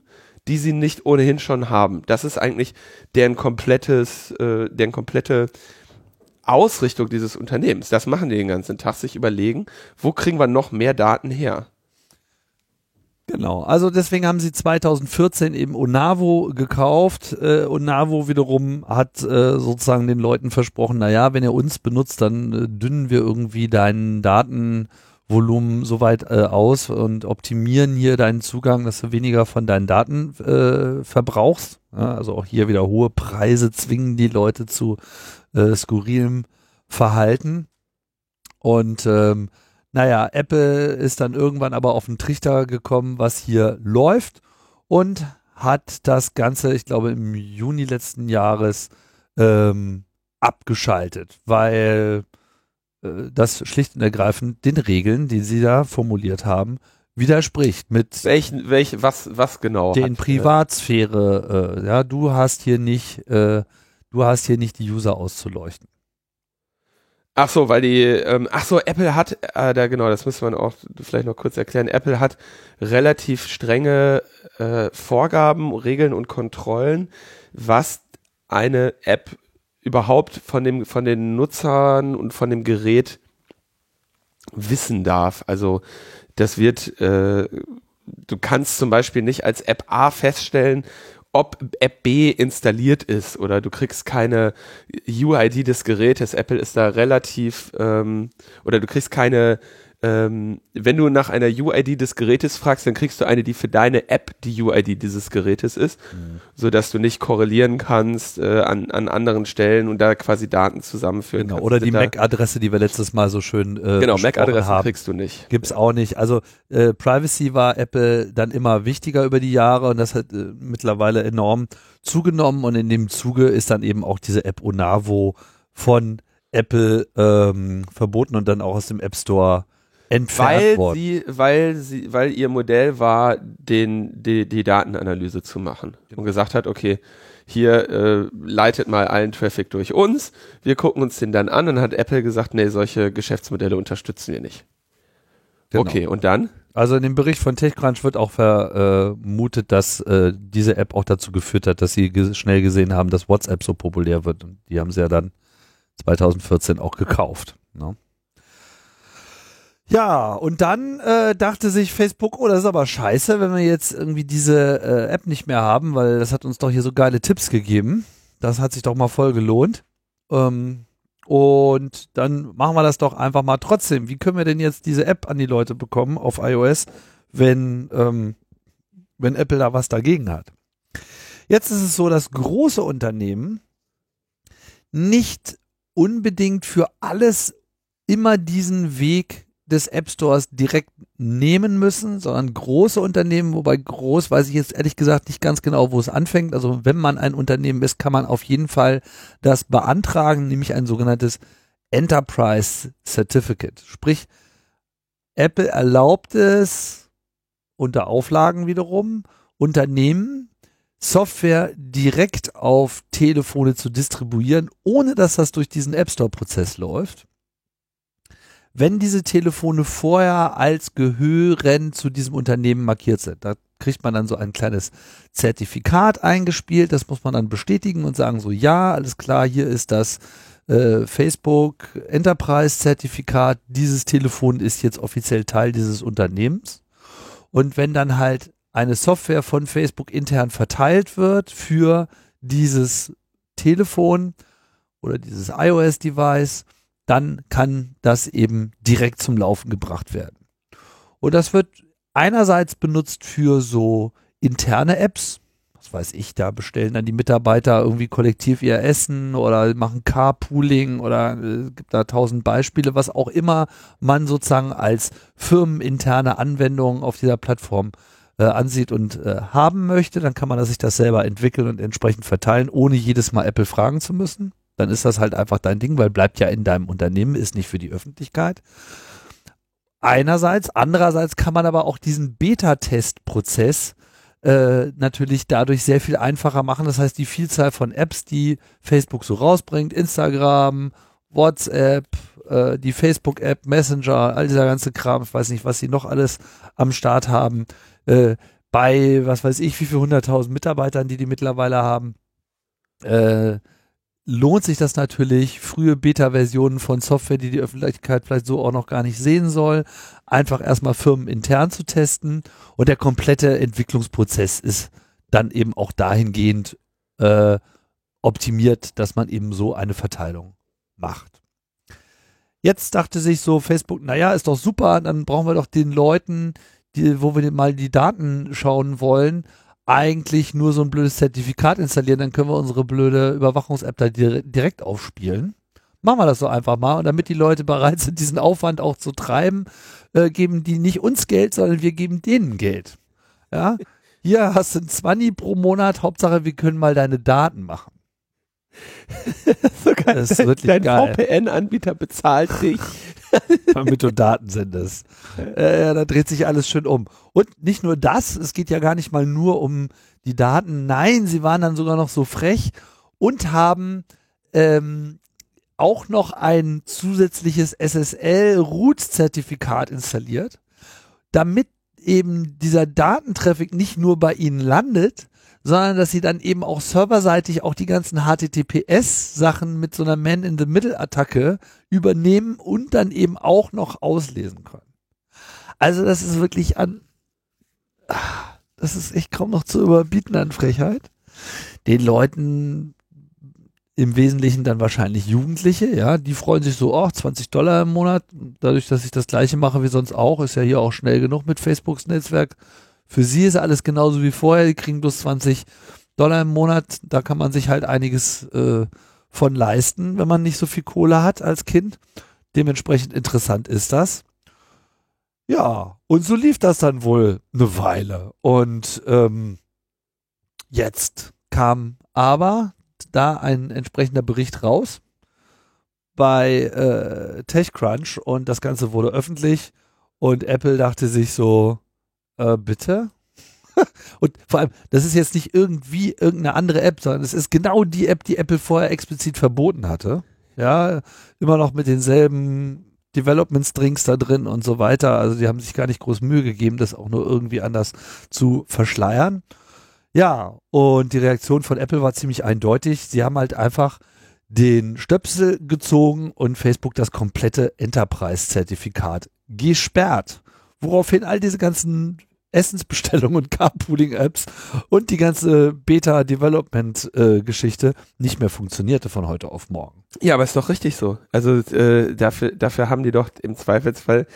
die sie nicht ohnehin schon haben. Das ist eigentlich deren komplettes, äh, deren komplette Ausrichtung dieses Unternehmens. Das machen die den ganzen Tag, sich überlegen, wo kriegen wir noch mehr Daten her? Genau, also deswegen haben sie 2014 eben Onavo gekauft. Äh, Onavo wiederum hat äh, sozusagen den Leuten versprochen, naja, wenn ihr uns benutzt, dann äh, dünnen wir irgendwie deinen Datenvolumen so weit äh, aus und optimieren hier deinen Zugang, dass du weniger von deinen Daten äh, verbrauchst. Ja, also auch hier wieder hohe Preise zwingen die Leute zu äh, skurrilem Verhalten. Und ähm, naja, Apple ist dann irgendwann aber auf den Trichter gekommen, was hier läuft und hat das Ganze, ich glaube, im Juni letzten Jahres ähm, abgeschaltet, weil äh, das schlicht und ergreifend den Regeln, die sie da formuliert haben, widerspricht mit welchen welche was was genau den hat, Privatsphäre äh, ja du hast hier nicht äh, du hast hier nicht die User auszuleuchten. Ach so, weil die, ähm, ach so, Apple hat, äh, da genau, das müssen wir auch vielleicht noch kurz erklären. Apple hat relativ strenge äh, Vorgaben, Regeln und Kontrollen, was eine App überhaupt von dem, von den Nutzern und von dem Gerät wissen darf. Also das wird, äh, du kannst zum Beispiel nicht als App A feststellen, ob App B installiert ist oder du kriegst keine UID des Gerätes. Apple ist da relativ ähm, oder du kriegst keine ähm, wenn du nach einer UID des Gerätes fragst, dann kriegst du eine, die für deine App die UID dieses Gerätes ist, mhm. so dass du nicht korrelieren kannst äh, an, an anderen Stellen und da quasi Daten zusammenführen genau. kannst. Oder die MAC-Adresse, die wir letztes Mal so schön äh, Genau, MAC-Adresse kriegst du nicht. Gibt's auch nicht. Also äh, Privacy war Apple dann immer wichtiger über die Jahre und das hat äh, mittlerweile enorm zugenommen und in dem Zuge ist dann eben auch diese App Onavo von Apple ähm, verboten und dann auch aus dem App Store entfernt weil worden. Sie, weil sie, weil ihr Modell war, den, die, die Datenanalyse zu machen genau. und gesagt hat, okay, hier äh, leitet mal allen Traffic durch uns, wir gucken uns den dann an und dann hat Apple gesagt, nee, solche Geschäftsmodelle unterstützen wir nicht. Genau. Okay, und dann? Also in dem Bericht von TechCrunch wird auch vermutet, dass äh, diese App auch dazu geführt hat, dass sie ge schnell gesehen haben, dass WhatsApp so populär wird. Und die haben sie ja dann 2014 auch gekauft. Ne? Ja, und dann äh, dachte sich Facebook, oh, das ist aber scheiße, wenn wir jetzt irgendwie diese äh, App nicht mehr haben, weil das hat uns doch hier so geile Tipps gegeben. Das hat sich doch mal voll gelohnt. Ähm, und dann machen wir das doch einfach mal trotzdem. Wie können wir denn jetzt diese App an die Leute bekommen auf iOS, wenn, ähm, wenn Apple da was dagegen hat? Jetzt ist es so, dass große Unternehmen nicht unbedingt für alles immer diesen Weg des App Stores direkt nehmen müssen, sondern große Unternehmen, wobei groß weiß ich jetzt ehrlich gesagt nicht ganz genau, wo es anfängt. Also wenn man ein Unternehmen ist, kann man auf jeden Fall das beantragen, nämlich ein sogenanntes Enterprise Certificate. Sprich, Apple erlaubt es unter Auflagen wiederum, Unternehmen Software direkt auf Telefone zu distribuieren, ohne dass das durch diesen App Store Prozess läuft wenn diese Telefone vorher als gehören zu diesem Unternehmen markiert sind. Da kriegt man dann so ein kleines Zertifikat eingespielt, das muss man dann bestätigen und sagen so, ja, alles klar, hier ist das äh, Facebook Enterprise Zertifikat, dieses Telefon ist jetzt offiziell Teil dieses Unternehmens. Und wenn dann halt eine Software von Facebook intern verteilt wird für dieses Telefon oder dieses iOS-Device, dann kann das eben direkt zum Laufen gebracht werden. Und das wird einerseits benutzt für so interne Apps. Was weiß ich, da bestellen dann die Mitarbeiter irgendwie kollektiv ihr Essen oder machen Carpooling oder äh, gibt da tausend Beispiele, was auch immer man sozusagen als firmeninterne Anwendung auf dieser Plattform äh, ansieht und äh, haben möchte, dann kann man sich das selber entwickeln und entsprechend verteilen, ohne jedes Mal Apple fragen zu müssen dann ist das halt einfach dein Ding, weil bleibt ja in deinem Unternehmen, ist nicht für die Öffentlichkeit. Einerseits, andererseits kann man aber auch diesen Beta-Test-Prozess äh, natürlich dadurch sehr viel einfacher machen. Das heißt, die Vielzahl von Apps, die Facebook so rausbringt, Instagram, WhatsApp, äh, die Facebook-App, Messenger, all dieser ganze Kram, ich weiß nicht, was sie noch alles am Start haben, äh, bei, was weiß ich, wie viel hunderttausend Mitarbeitern, die die mittlerweile haben, äh, lohnt sich das natürlich, frühe Beta-Versionen von Software, die die Öffentlichkeit vielleicht so auch noch gar nicht sehen soll, einfach erstmal firmenintern zu testen und der komplette Entwicklungsprozess ist dann eben auch dahingehend äh, optimiert, dass man eben so eine Verteilung macht. Jetzt dachte sich so Facebook, naja, ist doch super, dann brauchen wir doch den Leuten, die, wo wir mal die Daten schauen wollen, eigentlich nur so ein blödes Zertifikat installieren, dann können wir unsere blöde Überwachungs-App da direkt aufspielen. Machen wir das so einfach mal. Und damit die Leute bereit sind, diesen Aufwand auch zu treiben, äh, geben die nicht uns Geld, sondern wir geben denen Geld. Ja. Hier hast du ein 20 pro Monat, Hauptsache wir können mal deine Daten machen. so das ist wirklich dein. VPN-Anbieter bezahlt dich. Damit du Daten sendest. Äh, da dreht sich alles schön um. Und nicht nur das, es geht ja gar nicht mal nur um die Daten. Nein, sie waren dann sogar noch so frech und haben ähm, auch noch ein zusätzliches SSL-Root-Zertifikat installiert, damit eben dieser Datentraffic nicht nur bei ihnen landet, sondern dass sie dann eben auch serverseitig auch die ganzen HTTPS-Sachen mit so einer Man-in-the-Middle-Attacke übernehmen und dann eben auch noch auslesen können. Also das ist wirklich an, das ist echt kaum noch zu überbieten an Frechheit. Den Leuten im Wesentlichen dann wahrscheinlich Jugendliche, ja, die freuen sich so, oh, 20 Dollar im Monat, dadurch, dass ich das gleiche mache wie sonst auch, ist ja hier auch schnell genug mit Facebooks Netzwerk. Für sie ist alles genauso wie vorher, die kriegen bloß 20 Dollar im Monat, da kann man sich halt einiges äh, von leisten, wenn man nicht so viel Kohle hat als Kind. Dementsprechend interessant ist das. Ja, und so lief das dann wohl eine Weile. Und ähm, jetzt kam aber da ein entsprechender Bericht raus bei äh, TechCrunch und das Ganze wurde öffentlich und Apple dachte sich so, äh, bitte? und vor allem, das ist jetzt nicht irgendwie irgendeine andere App, sondern es ist genau die App, die Apple vorher explizit verboten hatte. Ja, immer noch mit denselben Development Strings da drin und so weiter. Also die haben sich gar nicht groß Mühe gegeben, das auch nur irgendwie anders zu verschleiern. Ja, und die Reaktion von Apple war ziemlich eindeutig. Sie haben halt einfach den Stöpsel gezogen und Facebook das komplette Enterprise-Zertifikat gesperrt. Woraufhin all diese ganzen Essensbestellung und Carpooling-Apps und die ganze Beta-Development-Geschichte nicht mehr funktionierte von heute auf morgen. Ja, aber ist doch richtig so. Also äh, dafür, dafür haben die doch im Zweifelsfall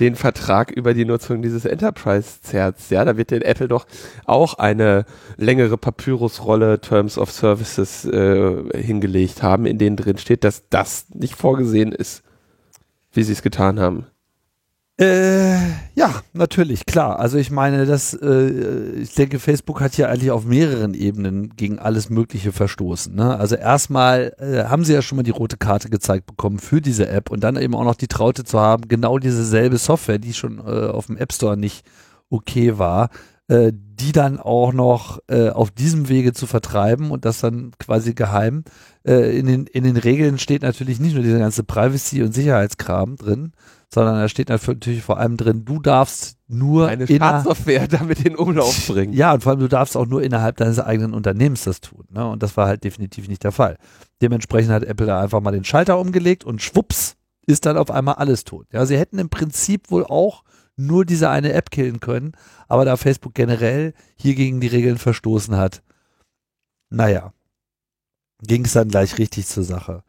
den Vertrag über die Nutzung dieses Enterprise-Zerts. Ja, da wird den Apple doch auch eine längere Papyrus-Rolle Terms of Services äh, hingelegt haben, in denen drin steht, dass das nicht vorgesehen ist, wie sie es getan haben. Äh, ja, natürlich, klar. Also ich meine, das, äh, ich denke, Facebook hat hier eigentlich auf mehreren Ebenen gegen alles Mögliche verstoßen. Ne? Also erstmal äh, haben sie ja schon mal die rote Karte gezeigt bekommen für diese App und dann eben auch noch die Traute zu haben, genau diese selbe Software, die schon äh, auf dem App Store nicht okay war, äh, die dann auch noch äh, auf diesem Wege zu vertreiben und das dann quasi geheim. Äh, in, den, in den Regeln steht natürlich nicht nur diese ganze Privacy- und Sicherheitskram drin, sondern da steht natürlich vor allem drin, du darfst nur eine Schadsoftware damit in Umlauf bringen. Ja, und vor allem du darfst auch nur innerhalb deines eigenen Unternehmens das tun. Ne? Und das war halt definitiv nicht der Fall. Dementsprechend hat Apple da einfach mal den Schalter umgelegt und schwupps ist dann auf einmal alles tot. Ja, sie hätten im Prinzip wohl auch nur diese eine App killen können, aber da Facebook generell hier gegen die Regeln verstoßen hat, naja, ging es dann gleich richtig zur Sache.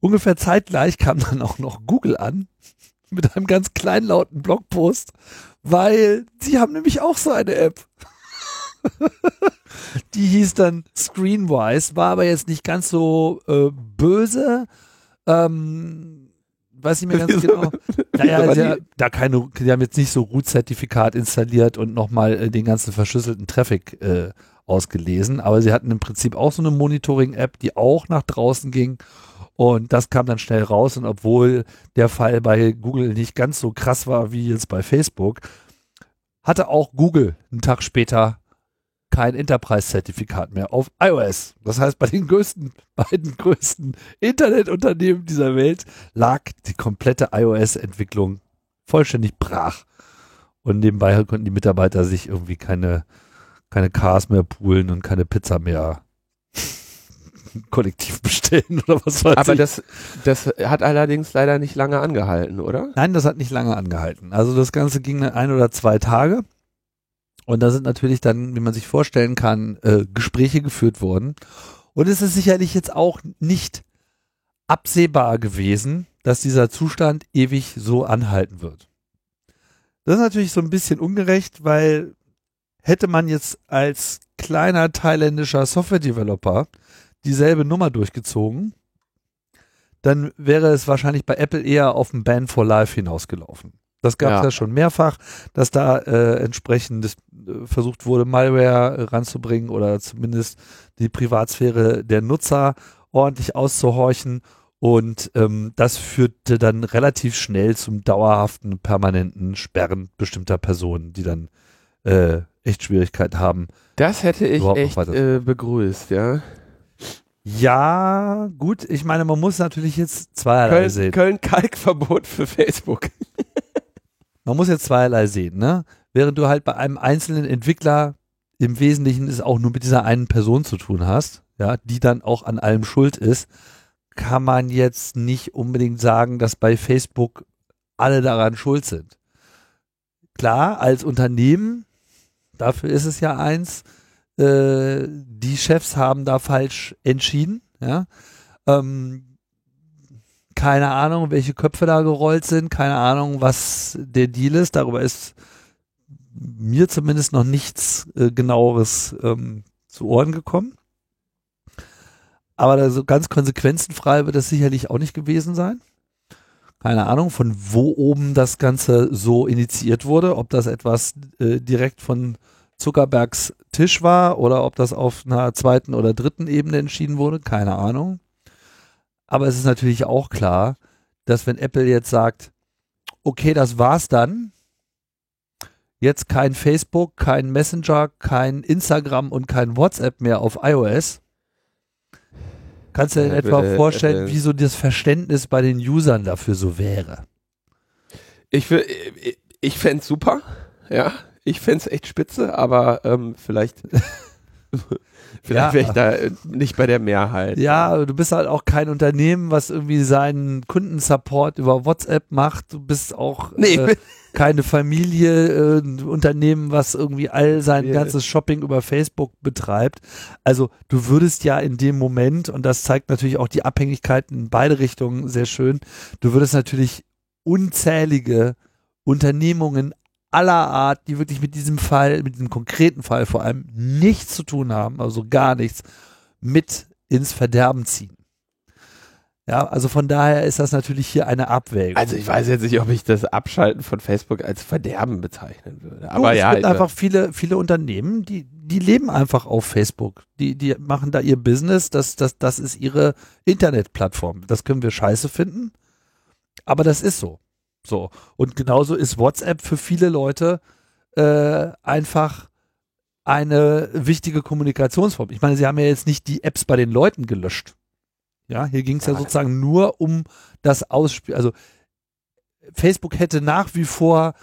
Ungefähr zeitgleich kam dann auch noch Google an mit einem ganz kleinlauten Blogpost, weil sie haben nämlich auch so eine App. die hieß dann Screenwise, war aber jetzt nicht ganz so äh, böse. Ähm, weiß nicht mehr ganz genau. Naja, der, da keine, die haben jetzt nicht so Root-Zertifikat installiert und nochmal äh, den ganzen verschlüsselten Traffic äh, ausgelesen, aber sie hatten im Prinzip auch so eine Monitoring-App, die auch nach draußen ging und das kam dann schnell raus. Und obwohl der Fall bei Google nicht ganz so krass war wie jetzt bei Facebook, hatte auch Google einen Tag später kein Enterprise-Zertifikat mehr auf iOS. Das heißt, bei den größten, beiden größten Internetunternehmen dieser Welt lag die komplette iOS-Entwicklung vollständig brach. Und nebenbei konnten die Mitarbeiter sich irgendwie keine, keine Cars mehr poolen und keine Pizza mehr kollektiv bestellen oder was weiß Aber ich. das, das hat allerdings leider nicht lange angehalten, oder? Nein, das hat nicht lange angehalten. Also das Ganze ging ein oder zwei Tage. Und da sind natürlich dann, wie man sich vorstellen kann, äh, Gespräche geführt worden. Und es ist sicherlich jetzt auch nicht absehbar gewesen, dass dieser Zustand ewig so anhalten wird. Das ist natürlich so ein bisschen ungerecht, weil hätte man jetzt als kleiner thailändischer Software-Developer dieselbe Nummer durchgezogen, dann wäre es wahrscheinlich bei Apple eher auf ein Ban for Life hinausgelaufen. Das gab es ja. ja. schon mehrfach, dass da äh, entsprechend äh, versucht wurde, Malware ranzubringen oder zumindest die Privatsphäre der Nutzer ordentlich auszuhorchen. Und ähm, das führte dann relativ schnell zum dauerhaften, permanenten Sperren bestimmter Personen, die dann äh, echt Schwierigkeiten haben. Das hätte ich echt äh, begrüßt, ja. Ja, gut, ich meine, man muss natürlich jetzt zweierlei Köln, sehen. Köln Kalkverbot für Facebook. Man muss jetzt zweierlei sehen, ne? Während du halt bei einem einzelnen Entwickler im Wesentlichen es auch nur mit dieser einen Person zu tun hast, ja, die dann auch an allem schuld ist, kann man jetzt nicht unbedingt sagen, dass bei Facebook alle daran schuld sind. Klar, als Unternehmen, dafür ist es ja eins, äh, die Chefs haben da falsch entschieden, ja. Ähm, keine Ahnung, welche Köpfe da gerollt sind, keine Ahnung, was der Deal ist. Darüber ist mir zumindest noch nichts äh, genaueres ähm, zu Ohren gekommen. Aber so ganz konsequenzenfrei wird das sicherlich auch nicht gewesen sein. Keine Ahnung, von wo oben das Ganze so initiiert wurde, ob das etwas äh, direkt von Zuckerbergs Tisch war oder ob das auf einer zweiten oder dritten Ebene entschieden wurde, keine Ahnung. Aber es ist natürlich auch klar, dass wenn Apple jetzt sagt, okay, das war's dann, jetzt kein Facebook, kein Messenger, kein Instagram und kein WhatsApp mehr auf iOS, kannst du dir Äh, etwa äh, vorstellen, äh, wie so das Verständnis bei den Usern dafür so wäre. Ich, will- ich, ich fände super, ja. Ich fände es echt spitze, aber ähm, vielleicht, vielleicht Ja. wäre ich da äh, nicht bei der Mehrheit. Ja, du bist halt auch kein Unternehmen, was irgendwie seinen Kundensupport über WhatsApp macht. Du bist auch Nee, äh, keine Familie, äh, ein Unternehmen, was irgendwie all sein Familie. ganzes Shopping über Facebook betreibt. Also du würdest ja in dem Moment, und das zeigt natürlich auch die Abhängigkeiten in beide Richtungen sehr schön, du würdest natürlich unzählige Unternehmungen aller Art, die wirklich mit diesem Fall, mit diesem konkreten Fall vor allem nichts zu tun haben, also gar nichts, mit ins Verderben ziehen. Ja, also von daher ist das natürlich hier eine Abwägung. Also ich weiß jetzt nicht, ob ich das Abschalten von Facebook als Verderben bezeichnen würde. Du, Aber es ja, gibt einfach viele, viele Unternehmen, die, die leben einfach auf Facebook. Die, die machen da ihr Business, das, das, das ist ihre Internetplattform. Das können wir scheiße finden, aber das ist so. So. Und genauso ist WhatsApp für viele Leute äh, einfach eine wichtige Kommunikationsform. Ich meine, sie haben ja jetzt nicht die Apps bei den Leuten gelöscht. Ja, hier ging es ja Ja. sozusagen nur um das Ausspiel. Also Facebook hätte nach wie vor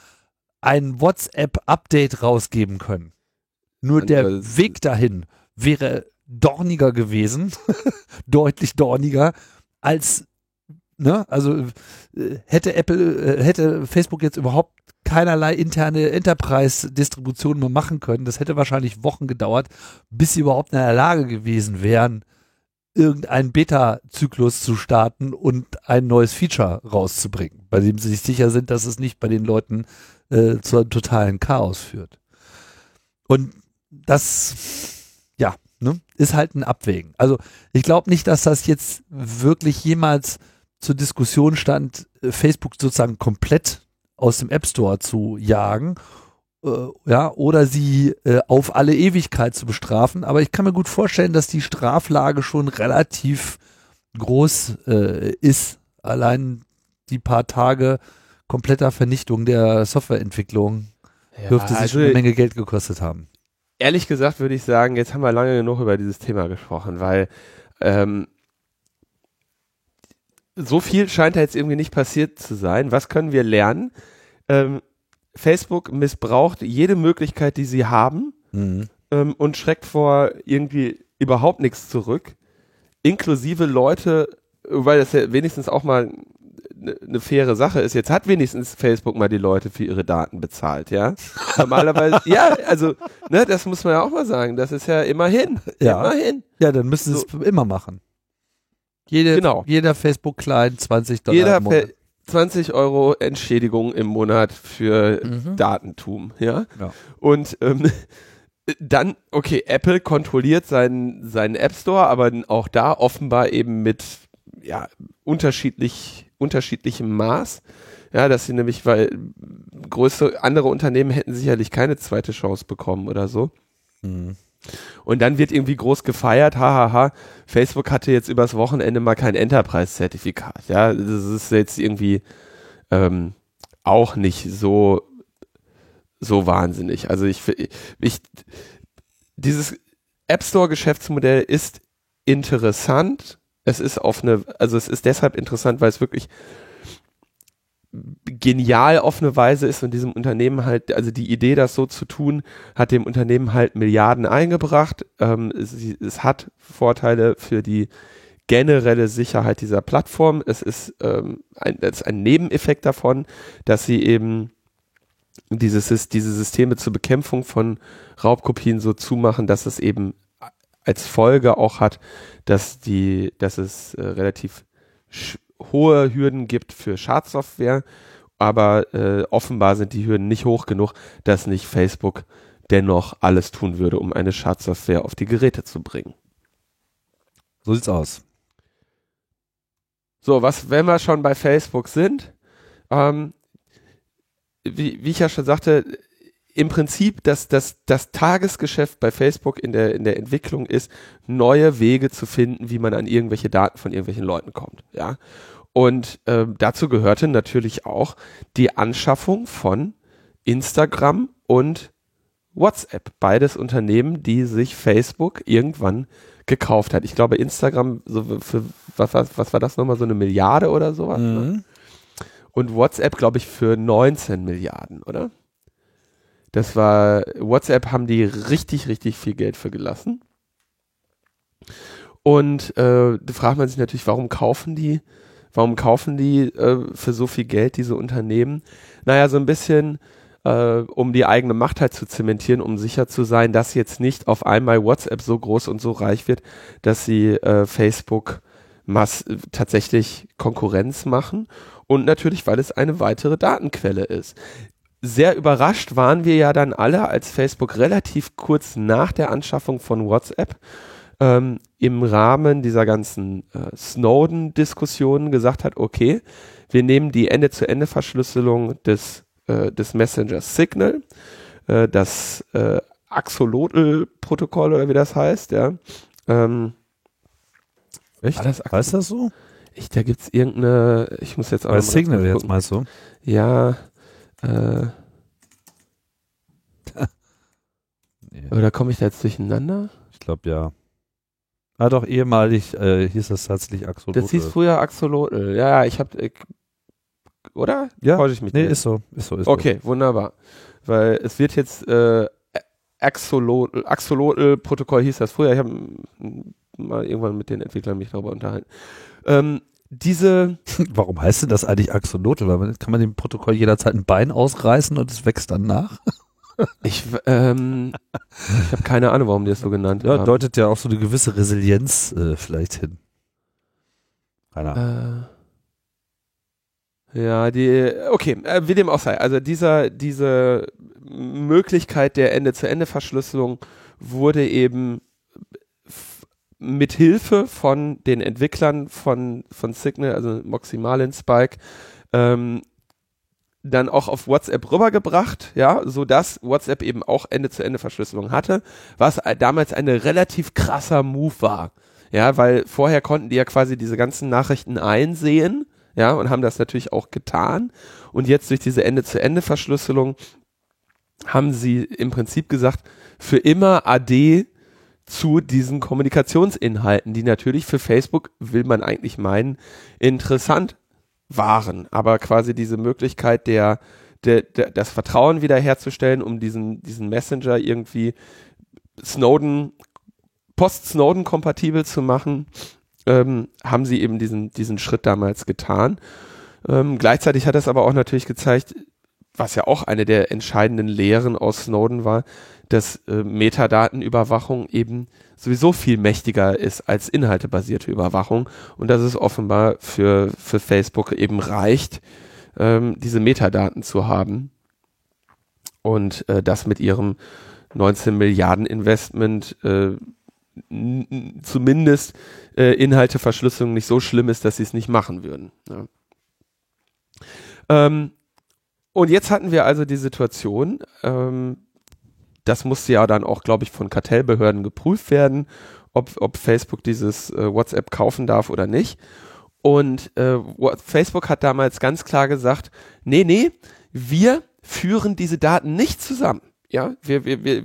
ein WhatsApp-Update rausgeben können. Nur Und der das- Weg dahin wäre dorniger gewesen, deutlich dorniger, als, ne, also äh, hätte Apple, äh, hätte Facebook jetzt überhaupt keinerlei interne Enterprise-Distribution mehr machen können. Das hätte wahrscheinlich Wochen gedauert, bis sie überhaupt in der Lage gewesen wären, irgendeinen Beta-Zyklus zu starten und ein neues Feature rauszubringen, bei dem sie sich sicher sind, dass es nicht bei den Leuten äh, zu einem totalen Chaos führt. Und das, ja, ne, ist halt ein Abwägen. Also ich glaube nicht, dass das jetzt wirklich jemals zur Diskussion stand, äh, Facebook sozusagen komplett aus dem App Store zu jagen äh, ja, oder sie äh, auf alle Ewigkeit zu bestrafen. Aber ich kann mir gut vorstellen, dass die Straflage schon relativ groß äh, ist. Allein die paar Tage kompletter Vernichtung der Softwareentwicklung Ja, dürfte sich also schon eine Menge Geld gekostet haben. ehrlich gesagt würde ich sagen, jetzt haben wir lange genug über dieses Thema gesprochen, weil ähm, so viel scheint da jetzt irgendwie nicht passiert zu sein. Was können wir lernen? Ähm, Facebook missbraucht jede Möglichkeit, die sie haben Mhm. ähm, und schreckt vor irgendwie überhaupt nichts zurück, inklusive Leute, weil das ja wenigstens auch mal eine ne faire Sache ist. Jetzt hat wenigstens Facebook mal die Leute für ihre Daten bezahlt, ja. Normalerweise, ja, also, ne, das muss man ja auch mal sagen. Das ist ja immerhin, Ja. immerhin. Ja, dann müssen sie es immer machen. Jede, Genau. Jeder Facebook-Client 20 Dollar Jeder im Monat. Fe- 20 Euro Entschädigung im Monat für Mhm. Datentum, ja. Ja. Und ähm, dann, okay, Apple kontrolliert seinen, seinen App Store, aber auch da offenbar eben mit ja, unterschiedlich, unterschiedlichem Maß. Ja, dass sie nämlich, weil größere, andere Unternehmen hätten sicherlich keine zweite Chance bekommen oder so. Mhm. Und dann wird irgendwie groß gefeiert, hahaha, Facebook hatte jetzt übers Wochenende mal kein Enterprise-Zertifikat. Ja, das ist jetzt irgendwie ähm, auch nicht so, so wahnsinnig. Also ich, ich dieses App Store-Geschäftsmodell ist interessant. Es ist auf eine, also es ist deshalb interessant, weil es wirklich genial auf eine Weise ist und diesem Unternehmen halt, also die Idee, das so zu tun, hat dem Unternehmen halt Milliarden eingebracht. Ähm, es, es, hat Vorteile für die generelle Sicherheit dieser Plattform. Es ist, ähm, ein, es ist ein Nebeneffekt davon, dass sie eben dieses, diese Systeme zur Bekämpfung von Raubkopien so zumachen, dass es eben als Folge auch hat, dass die, dass es äh, relativ hohe Hürden gibt für Schadsoftware, aber äh, offenbar sind die Hürden nicht hoch genug, dass nicht Facebook dennoch alles tun würde, um eine Schadsoftware auf die Geräte zu bringen. So sieht's aus. So, was, wenn wir schon bei Facebook sind, ähm, wie, wie ich ja schon sagte, im Prinzip das, das, das Tagesgeschäft bei Facebook in der, in der Entwicklung ist, neue Wege zu finden, wie man an irgendwelche Daten von irgendwelchen Leuten kommt. Ja. Und äh, dazu gehörte natürlich auch die Anschaffung von Instagram und WhatsApp. Beides Unternehmen, die sich Facebook irgendwann gekauft hat. Ich glaube, Instagram, so für was, was, was war das nochmal, so eine Milliarde oder sowas? Ne? Mhm. Ne? Und WhatsApp, glaube ich, für 19 Milliarden, oder? Das war, WhatsApp haben die richtig, richtig viel Geld für gelassen. Und äh, da fragt man sich natürlich, warum kaufen die, warum kaufen die äh, für so viel Geld diese Unternehmen? Naja, so ein bisschen, äh, um die eigene Macht halt zu zementieren, um sicher zu sein, dass jetzt nicht auf einmal WhatsApp so groß und so reich wird, dass sie äh, Facebook mass tatsächlich Konkurrenz machen. Und natürlich, weil es eine weitere Datenquelle ist sehr überrascht waren wir ja dann alle, als Facebook relativ kurz nach der Anschaffung von WhatsApp ähm, im Rahmen dieser ganzen äh, Snowden-Diskussionen gesagt hat, okay, wir nehmen die Ende-zu-Ende-Verschlüsselung des, äh, des Messengers Signal, äh, das äh, Axolotl-Protokoll oder wie das heißt, ja. Ähm, Echt? Das heißt das so? Ich, da gibt's irgendeine, ich muss jetzt auch Bei Signal jetzt mal so. Ja, äh, nee. Oder komme ich da jetzt durcheinander? Ich glaube ja. Ah doch, ehemalig äh, hieß das tatsächlich Axolotl. Das hieß früher Axolotl. Ja, ja, ich habe äh, oder? Ja. Täusche ich mich nee, nicht. ist so, ist so, ist Okay, so. wunderbar. Weil es wird jetzt äh, Axolotl, Axolotl-Protokoll hieß das früher. Ich habe mal irgendwann mit den Entwicklern mich darüber unterhalten. Ähm, diese. Warum heißt denn das eigentlich Axolotl? Weil man, kann man dem Protokoll jederzeit ein Bein ausreißen und es wächst dann nach? Ich, ähm, ich habe keine Ahnung, warum die das so genannt ja, haben. deutet ja auch so eine gewisse Resilienz äh, vielleicht hin. Keine Ahnung. Äh, ja, die, okay, äh, wie dem auch sei. Also dieser, diese Möglichkeit der Ende-zu-Ende-Verschlüsselung wurde eben mit Hilfe von den Entwicklern von, von Signal, also Moximalin Spike, ähm, dann auch auf WhatsApp rübergebracht, ja, so dass WhatsApp eben auch Ende-zu-Ende-Verschlüsselung hatte, was damals ein relativ krasser Move war, ja, weil vorher konnten die ja quasi diese ganzen Nachrichten einsehen, ja, und haben das natürlich auch getan. Und jetzt durch diese Ende-zu-Ende-Verschlüsselung haben sie im Prinzip gesagt, für immer AD zu diesen Kommunikationsinhalten, die natürlich für Facebook, will man eigentlich meinen, interessant waren. Aber quasi diese Möglichkeit der, der, der das Vertrauen wiederherzustellen, um diesen, diesen Messenger irgendwie Snowden, post-Snowden kompatibel zu machen, ähm, haben sie eben diesen, diesen Schritt damals getan. Ähm, gleichzeitig hat es aber auch natürlich gezeigt, was ja auch eine der entscheidenden Lehren aus Snowden war, dass äh, Metadatenüberwachung eben sowieso viel mächtiger ist als inhaltebasierte Überwachung und dass es offenbar für, für Facebook eben reicht, ähm, diese Metadaten zu haben und äh, das mit ihrem 19 Milliarden Investment äh, zumindest äh, Inhalteverschlüsselung nicht so schlimm ist, dass sie es nicht machen würden. Ja. Ähm, und jetzt hatten wir also die Situation, ähm, das musste ja dann auch, glaube ich, von Kartellbehörden geprüft werden, ob, ob Facebook dieses äh, WhatsApp kaufen darf oder nicht. Und äh, Facebook hat damals ganz klar gesagt, nee, nee, wir führen diese Daten nicht zusammen. Ja, wir, wir, wir,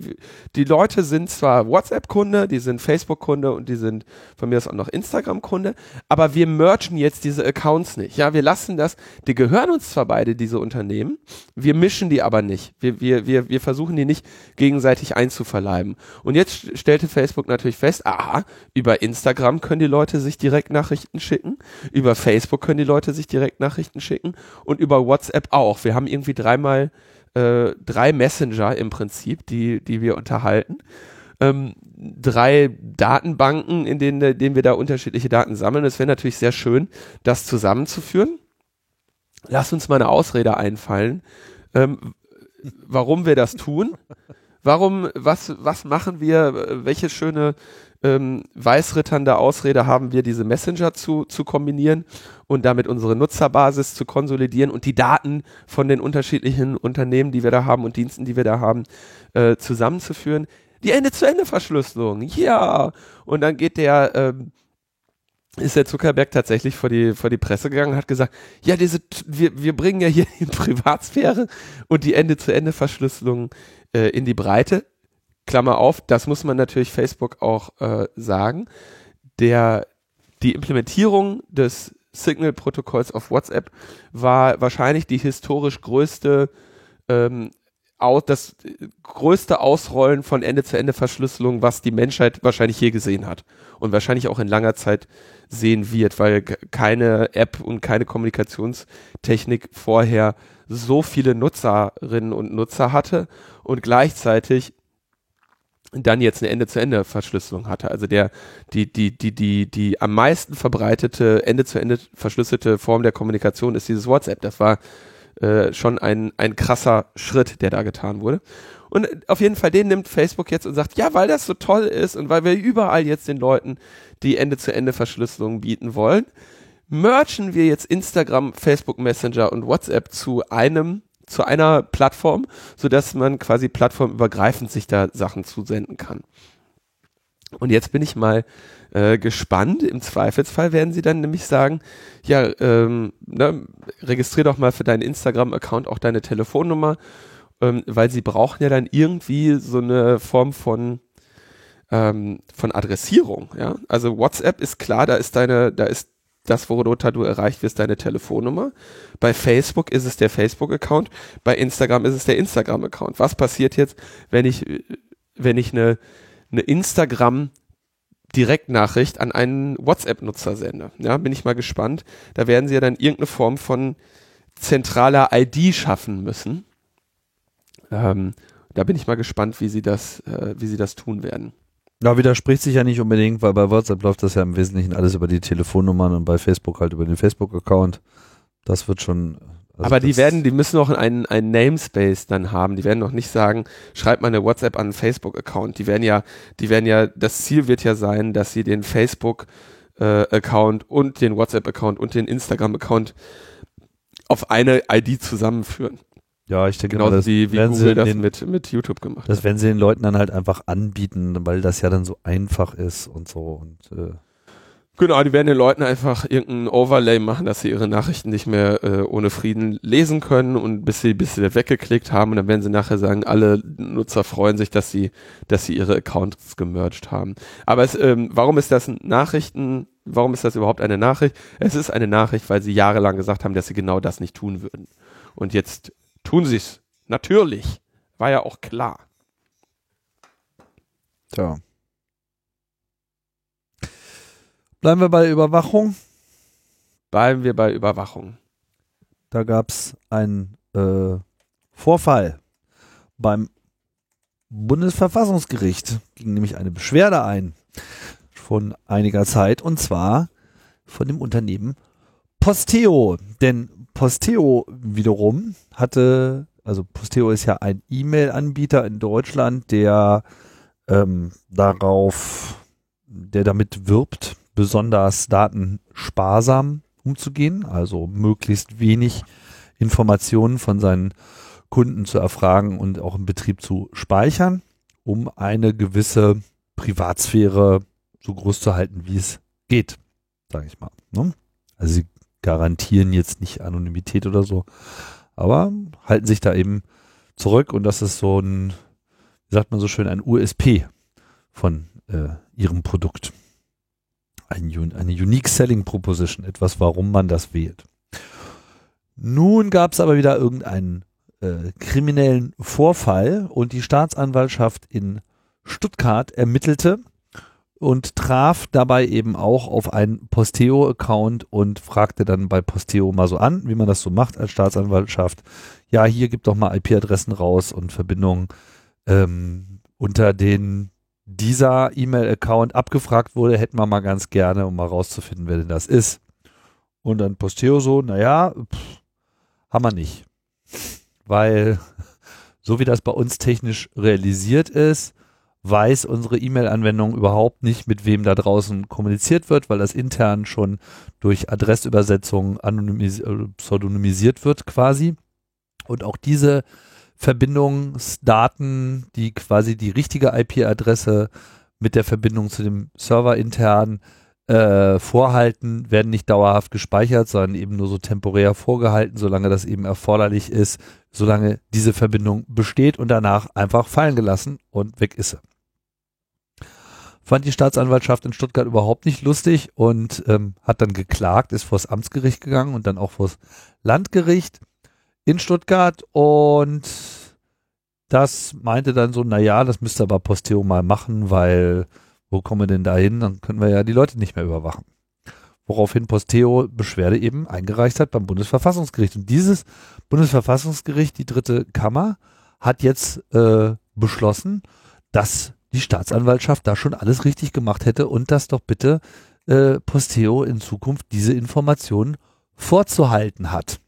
die Leute sind zwar WhatsApp-Kunde, die sind Facebook-Kunde und die sind von mir aus auch noch Instagram-Kunde, aber wir mergen jetzt diese Accounts nicht. Ja, wir lassen das, die gehören uns zwar beide, diese Unternehmen, wir mischen die aber nicht. Wir, wir, wir, wir versuchen die nicht gegenseitig einzuverleiben. Und jetzt stellte Facebook natürlich fest, aha, über Instagram können die Leute sich direkt Nachrichten schicken, über Facebook können die Leute sich direkt Nachrichten schicken und über WhatsApp auch. Wir haben irgendwie dreimal äh, drei Messenger im Prinzip, die, die wir unterhalten. Ähm, drei Datenbanken, in denen, denen wir da unterschiedliche Daten sammeln. Es wäre natürlich sehr schön, das zusammenzuführen. Lass uns mal eine Ausrede einfallen, ähm, warum wir das tun. Warum, was, was machen wir, welche schöne ähm, weißritternde Ausrede haben wir, diese Messenger zu, zu kombinieren und damit unsere Nutzerbasis zu konsolidieren und die Daten von den unterschiedlichen Unternehmen, die wir da haben und Diensten, die wir da haben, äh, zusammenzuführen. Die Ende-zu-Ende-Verschlüsselung, ja. Und dann geht der, ähm, ist der Zuckerberg tatsächlich vor die, vor die Presse gegangen und hat gesagt, ja, diese, wir, wir bringen ja hier die Privatsphäre und die Ende-zu-Ende-Verschlüsselung äh, in die Breite. Klammer auf, das muss man natürlich Facebook auch äh, sagen. Der, die Implementierung des Signal-Protokolls auf WhatsApp war wahrscheinlich die historisch größte, ähm, aus, das größte Ausrollen von Ende-zu-Ende-Verschlüsselung, was die Menschheit wahrscheinlich je gesehen hat und wahrscheinlich auch in langer Zeit sehen wird, weil keine App und keine Kommunikationstechnik vorher so viele Nutzerinnen und Nutzer hatte und gleichzeitig dann jetzt eine Ende-zu-Ende Verschlüsselung hatte. Also der, die, die, die, die, die am meisten verbreitete Ende-zu-Ende verschlüsselte Form der Kommunikation ist dieses WhatsApp. Das war äh, schon ein, ein krasser Schritt, der da getan wurde. Und auf jeden Fall den nimmt Facebook jetzt und sagt, ja, weil das so toll ist und weil wir überall jetzt den Leuten die Ende-zu-Ende Verschlüsselung bieten wollen, merchen wir jetzt Instagram, Facebook Messenger und WhatsApp zu einem zu einer Plattform, sodass man quasi plattformübergreifend sich da Sachen zusenden kann. Und jetzt bin ich mal äh, gespannt. Im Zweifelsfall werden sie dann nämlich sagen, ja, ähm, ne, registrier doch mal für deinen Instagram-Account auch deine Telefonnummer, ähm, weil sie brauchen ja dann irgendwie so eine Form von ähm, von Adressierung. Ja, also WhatsApp ist klar, da ist deine, da ist das, worunter du erreicht wirst, deine Telefonnummer. Bei Facebook ist es der Facebook-Account, bei Instagram ist es der Instagram-Account. Was passiert jetzt, wenn ich, wenn ich eine, eine Instagram Direktnachricht an einen WhatsApp-Nutzer sende? Ja, bin ich mal gespannt. Da werden sie ja dann irgendeine Form von zentraler ID schaffen müssen. Ähm, da bin ich mal gespannt, wie sie das, äh, wie sie das tun werden. Ja, widerspricht sich ja nicht unbedingt, weil bei WhatsApp läuft das ja im Wesentlichen alles über die Telefonnummern und bei Facebook halt über den Facebook-Account. Das wird schon. Also Aber die werden, die müssen auch einen, einen Namespace dann haben. Die werden noch nicht sagen, schreib mal eine WhatsApp an einen Facebook-Account. Die werden ja, die werden ja, das Ziel wird ja sein, dass sie den Facebook-Account äh, und den WhatsApp-Account und den Instagram-Account auf eine ID zusammenführen. Ja, ich denke genau, mal, das wie, wie Google das den, mit, mit YouTube gemacht Das werden sie den Leuten dann halt einfach anbieten, weil das ja dann so einfach ist und so und äh. Genau, die werden den Leuten einfach irgendein Overlay machen, dass sie ihre Nachrichten nicht mehr äh, ohne Frieden lesen können und bis sie bis sie weggeklickt haben und dann werden sie nachher sagen, alle Nutzer freuen sich, dass sie dass sie ihre Accounts gemerged haben. Aber es, ähm, warum ist das Nachrichten? Warum ist das überhaupt eine Nachricht? Es ist eine Nachricht, weil sie jahrelang gesagt haben, dass sie genau das nicht tun würden. Und jetzt tun sie es. Natürlich. War ja auch klar. Tja. Bleiben wir bei Überwachung. Bleiben wir bei Überwachung. Da gab es einen äh, Vorfall beim Bundesverfassungsgericht. Ging nämlich eine Beschwerde ein von einiger Zeit und zwar von dem Unternehmen Posteo. Denn Posteo wiederum hatte, also Posteo ist ja ein E-Mail-Anbieter in Deutschland, der ähm, darauf, der damit wirbt, besonders datensparsam umzugehen, also möglichst wenig Informationen von seinen Kunden zu erfragen und auch im Betrieb zu speichern, um eine gewisse Privatsphäre so groß zu halten, wie es geht, sage ich mal. Ne? Also sie garantieren jetzt nicht Anonymität oder so, aber halten sich da eben zurück und das ist so ein wie sagt man so schön, ein USP von äh, ihrem Produkt. Ein, eine Unique Selling Proposition, etwas, warum man das wählt. Nun gab es aber wieder irgendeinen äh, kriminellen Vorfall und die Staatsanwaltschaft in Stuttgart ermittelte und traf dabei eben auch auf einen Posteo-Account und fragte dann bei Posteo mal so an, wie man das so macht als Staatsanwaltschaft. Ja, hier gibt doch mal IP-Adressen raus und Verbindungen, ähm, unter denen dieser E-Mail-Account abgefragt wurde, hätten wir mal ganz gerne, um mal rauszufinden, wer denn das ist. Und dann Posteo so, naja, pff, haben wir nicht. Weil, so wie das bei uns technisch realisiert ist, weiß unsere E-Mail-Anwendung überhaupt nicht, mit wem da draußen kommuniziert wird, weil das intern schon durch Adressübersetzung anonymis äh, pseudonymisiert wird quasi. Und auch diese Verbindungsdaten, die quasi die richtige IP-Adresse mit der Verbindung zu dem Server intern äh, vorhalten, werden nicht dauerhaft gespeichert, sondern eben nur so temporär vorgehalten, solange das eben erforderlich ist, solange diese Verbindung besteht und danach einfach fallen gelassen und weg ist sie. Fand die Staatsanwaltschaft in Stuttgart überhaupt nicht lustig und ähm, hat dann geklagt, ist vors Amtsgericht gegangen und dann auch vors Landgericht in Stuttgart und das meinte dann so, naja, das müsste aber Posteo mal machen, weil wo kommen wir denn da hin? Dann können wir ja die Leute nicht mehr überwachen. Woraufhin Posteo Beschwerde eben eingereicht hat beim Bundesverfassungsgericht. Und dieses Bundesverfassungsgericht, die dritte Kammer, hat jetzt äh, beschlossen, dass die Staatsanwaltschaft da schon alles richtig gemacht hätte und dass doch bitte äh, Posteo in Zukunft diese Informationen vorzuhalten hat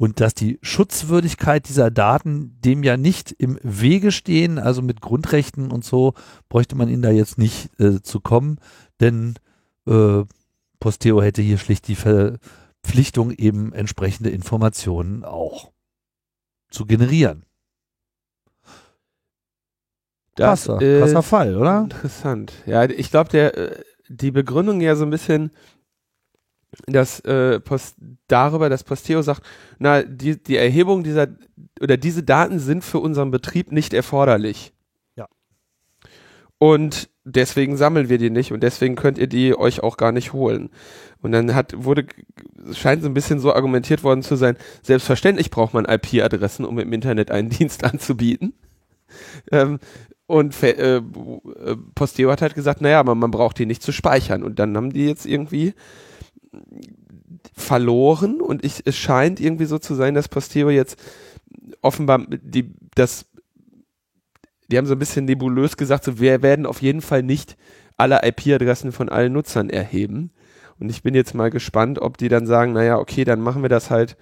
und dass die Schutzwürdigkeit dieser Daten dem ja nicht im Wege stehen, also mit Grundrechten und so bräuchte man ihnen da jetzt nicht äh, zu kommen, denn äh, Posteo hätte hier schlicht die Verpflichtung, eben entsprechende Informationen auch zu generieren. Das krasser, krasser Fall, oder? Interessant. Ja, ich glaube, der äh, die Begründung ja so ein bisschen dass äh, Post, darüber, dass Posteo sagt, na, die, die Erhebung dieser oder diese Daten sind für unseren Betrieb nicht erforderlich. Ja. Und deswegen sammeln wir die nicht und deswegen könnt ihr die euch auch gar nicht holen. Und dann hat, wurde, scheint so ein bisschen so argumentiert worden zu sein, selbstverständlich braucht man IP-Adressen, um im Internet einen Dienst anzubieten. Ähm, und äh, Posteo hat halt gesagt, naja, aber man braucht die nicht zu speichern. Und dann haben die jetzt irgendwie verloren und ich, es scheint irgendwie so zu sein, dass Posteo jetzt offenbar die, das, die haben so ein bisschen nebulös gesagt, so wir werden auf jeden Fall nicht alle IP-Adressen von allen Nutzern erheben. Und ich bin jetzt mal gespannt, ob die dann sagen, naja, okay, dann machen wir das halt,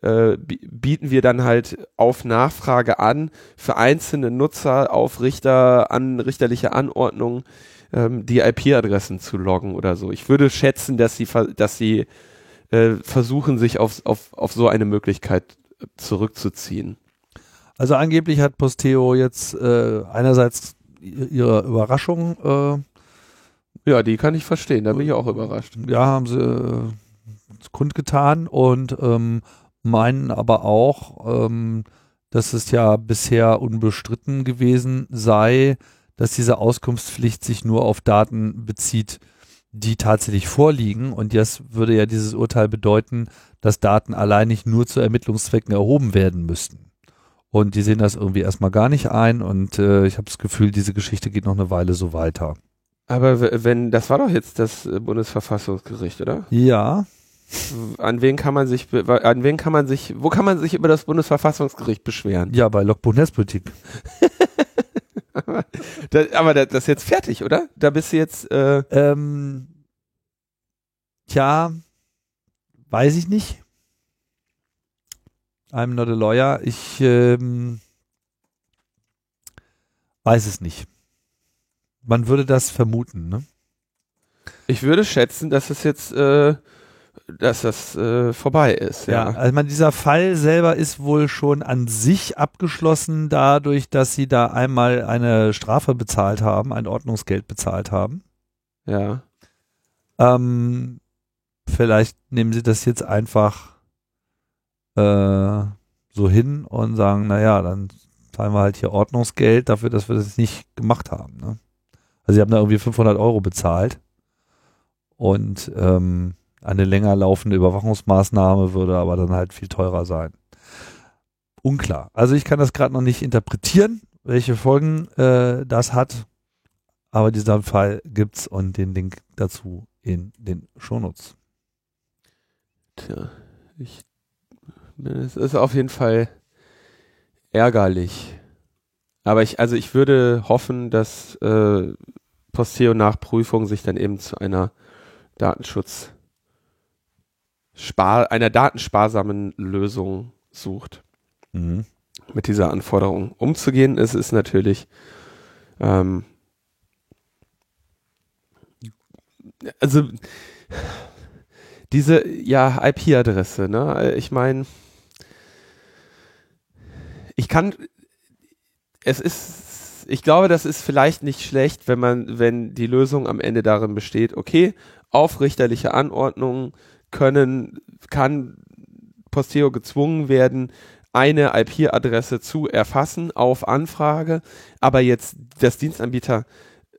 äh, bieten wir dann halt auf Nachfrage an für einzelne Nutzer auf Richter, an richterliche Anordnungen ähm, die IP-Adressen zu loggen oder so. Ich würde schätzen, dass sie, dass sie äh, versuchen, sich auf, auf, auf so eine Möglichkeit zurückzuziehen. Also angeblich hat Posteo jetzt äh, einerseits ihre Überraschung. Äh, ja, die kann ich verstehen, da bin ich auch überrascht. Ja, haben sie äh, kundgetan und ähm, meinen aber auch, ähm, dass es ja bisher unbestritten gewesen sei, dass diese Auskunftspflicht sich nur auf Daten bezieht, die tatsächlich vorliegen. Und das würde ja dieses Urteil bedeuten, dass Daten allein nicht nur zu Ermittlungszwecken erhoben werden müssten. Und die sehen das irgendwie erstmal gar nicht ein. Und äh, ich habe das Gefühl, diese Geschichte geht noch eine Weile so weiter. Aber wenn, das war doch jetzt das äh, Bundesverfassungsgericht, oder? Ja. An wen kann man sich, an wen kann man sich, wo kann man sich über das Bundesverfassungsgericht beschweren? Ja, bei Logbuch Netzpolitik. da, aber das ist jetzt fertig, oder? Da bist du jetzt. Äh ähm, tja, weiß ich nicht. I'm not a lawyer. Ich ähm, weiß es nicht. Man würde das vermuten, ne? Ich würde schätzen, dass es jetzt äh, dass das äh, vorbei ist. Ja, ja also man, dieser Fall selber ist wohl schon an sich abgeschlossen, dadurch, dass sie da einmal eine Strafe bezahlt haben, ein Ordnungsgeld bezahlt haben. Ja. Ähm, vielleicht nehmen sie das jetzt einfach äh, so hin und sagen, naja, dann zahlen wir halt hier Ordnungsgeld dafür, dass wir das nicht gemacht haben. Ne? Also sie haben da irgendwie 500 Euro bezahlt und ähm, eine länger laufende Überwachungsmaßnahme würde aber dann halt viel teurer sein. Unklar. Also ich kann das gerade noch nicht interpretieren, welche Folgen äh, das hat. Aber diesen Fall gibt's und den Link dazu in den Shownotes. Tja, ich, es ist auf jeden Fall ärgerlich. Aber ich, also ich würde hoffen, dass äh, Posteo nach Prüfung sich dann eben zu einer Datenschutz spar einer datensparsamen Lösung sucht. Mhm. Mit dieser Anforderung umzugehen, ist es natürlich ähm, also diese ja IP-Adresse, ne? Ich meine, ich kann es ist ich glaube, das ist vielleicht nicht schlecht, wenn man wenn die Lösung am Ende darin besteht, okay, aufrichterliche Anordnungen können kann Posteo gezwungen werden, eine IP-Adresse zu erfassen auf Anfrage, aber jetzt das Dienstanbieter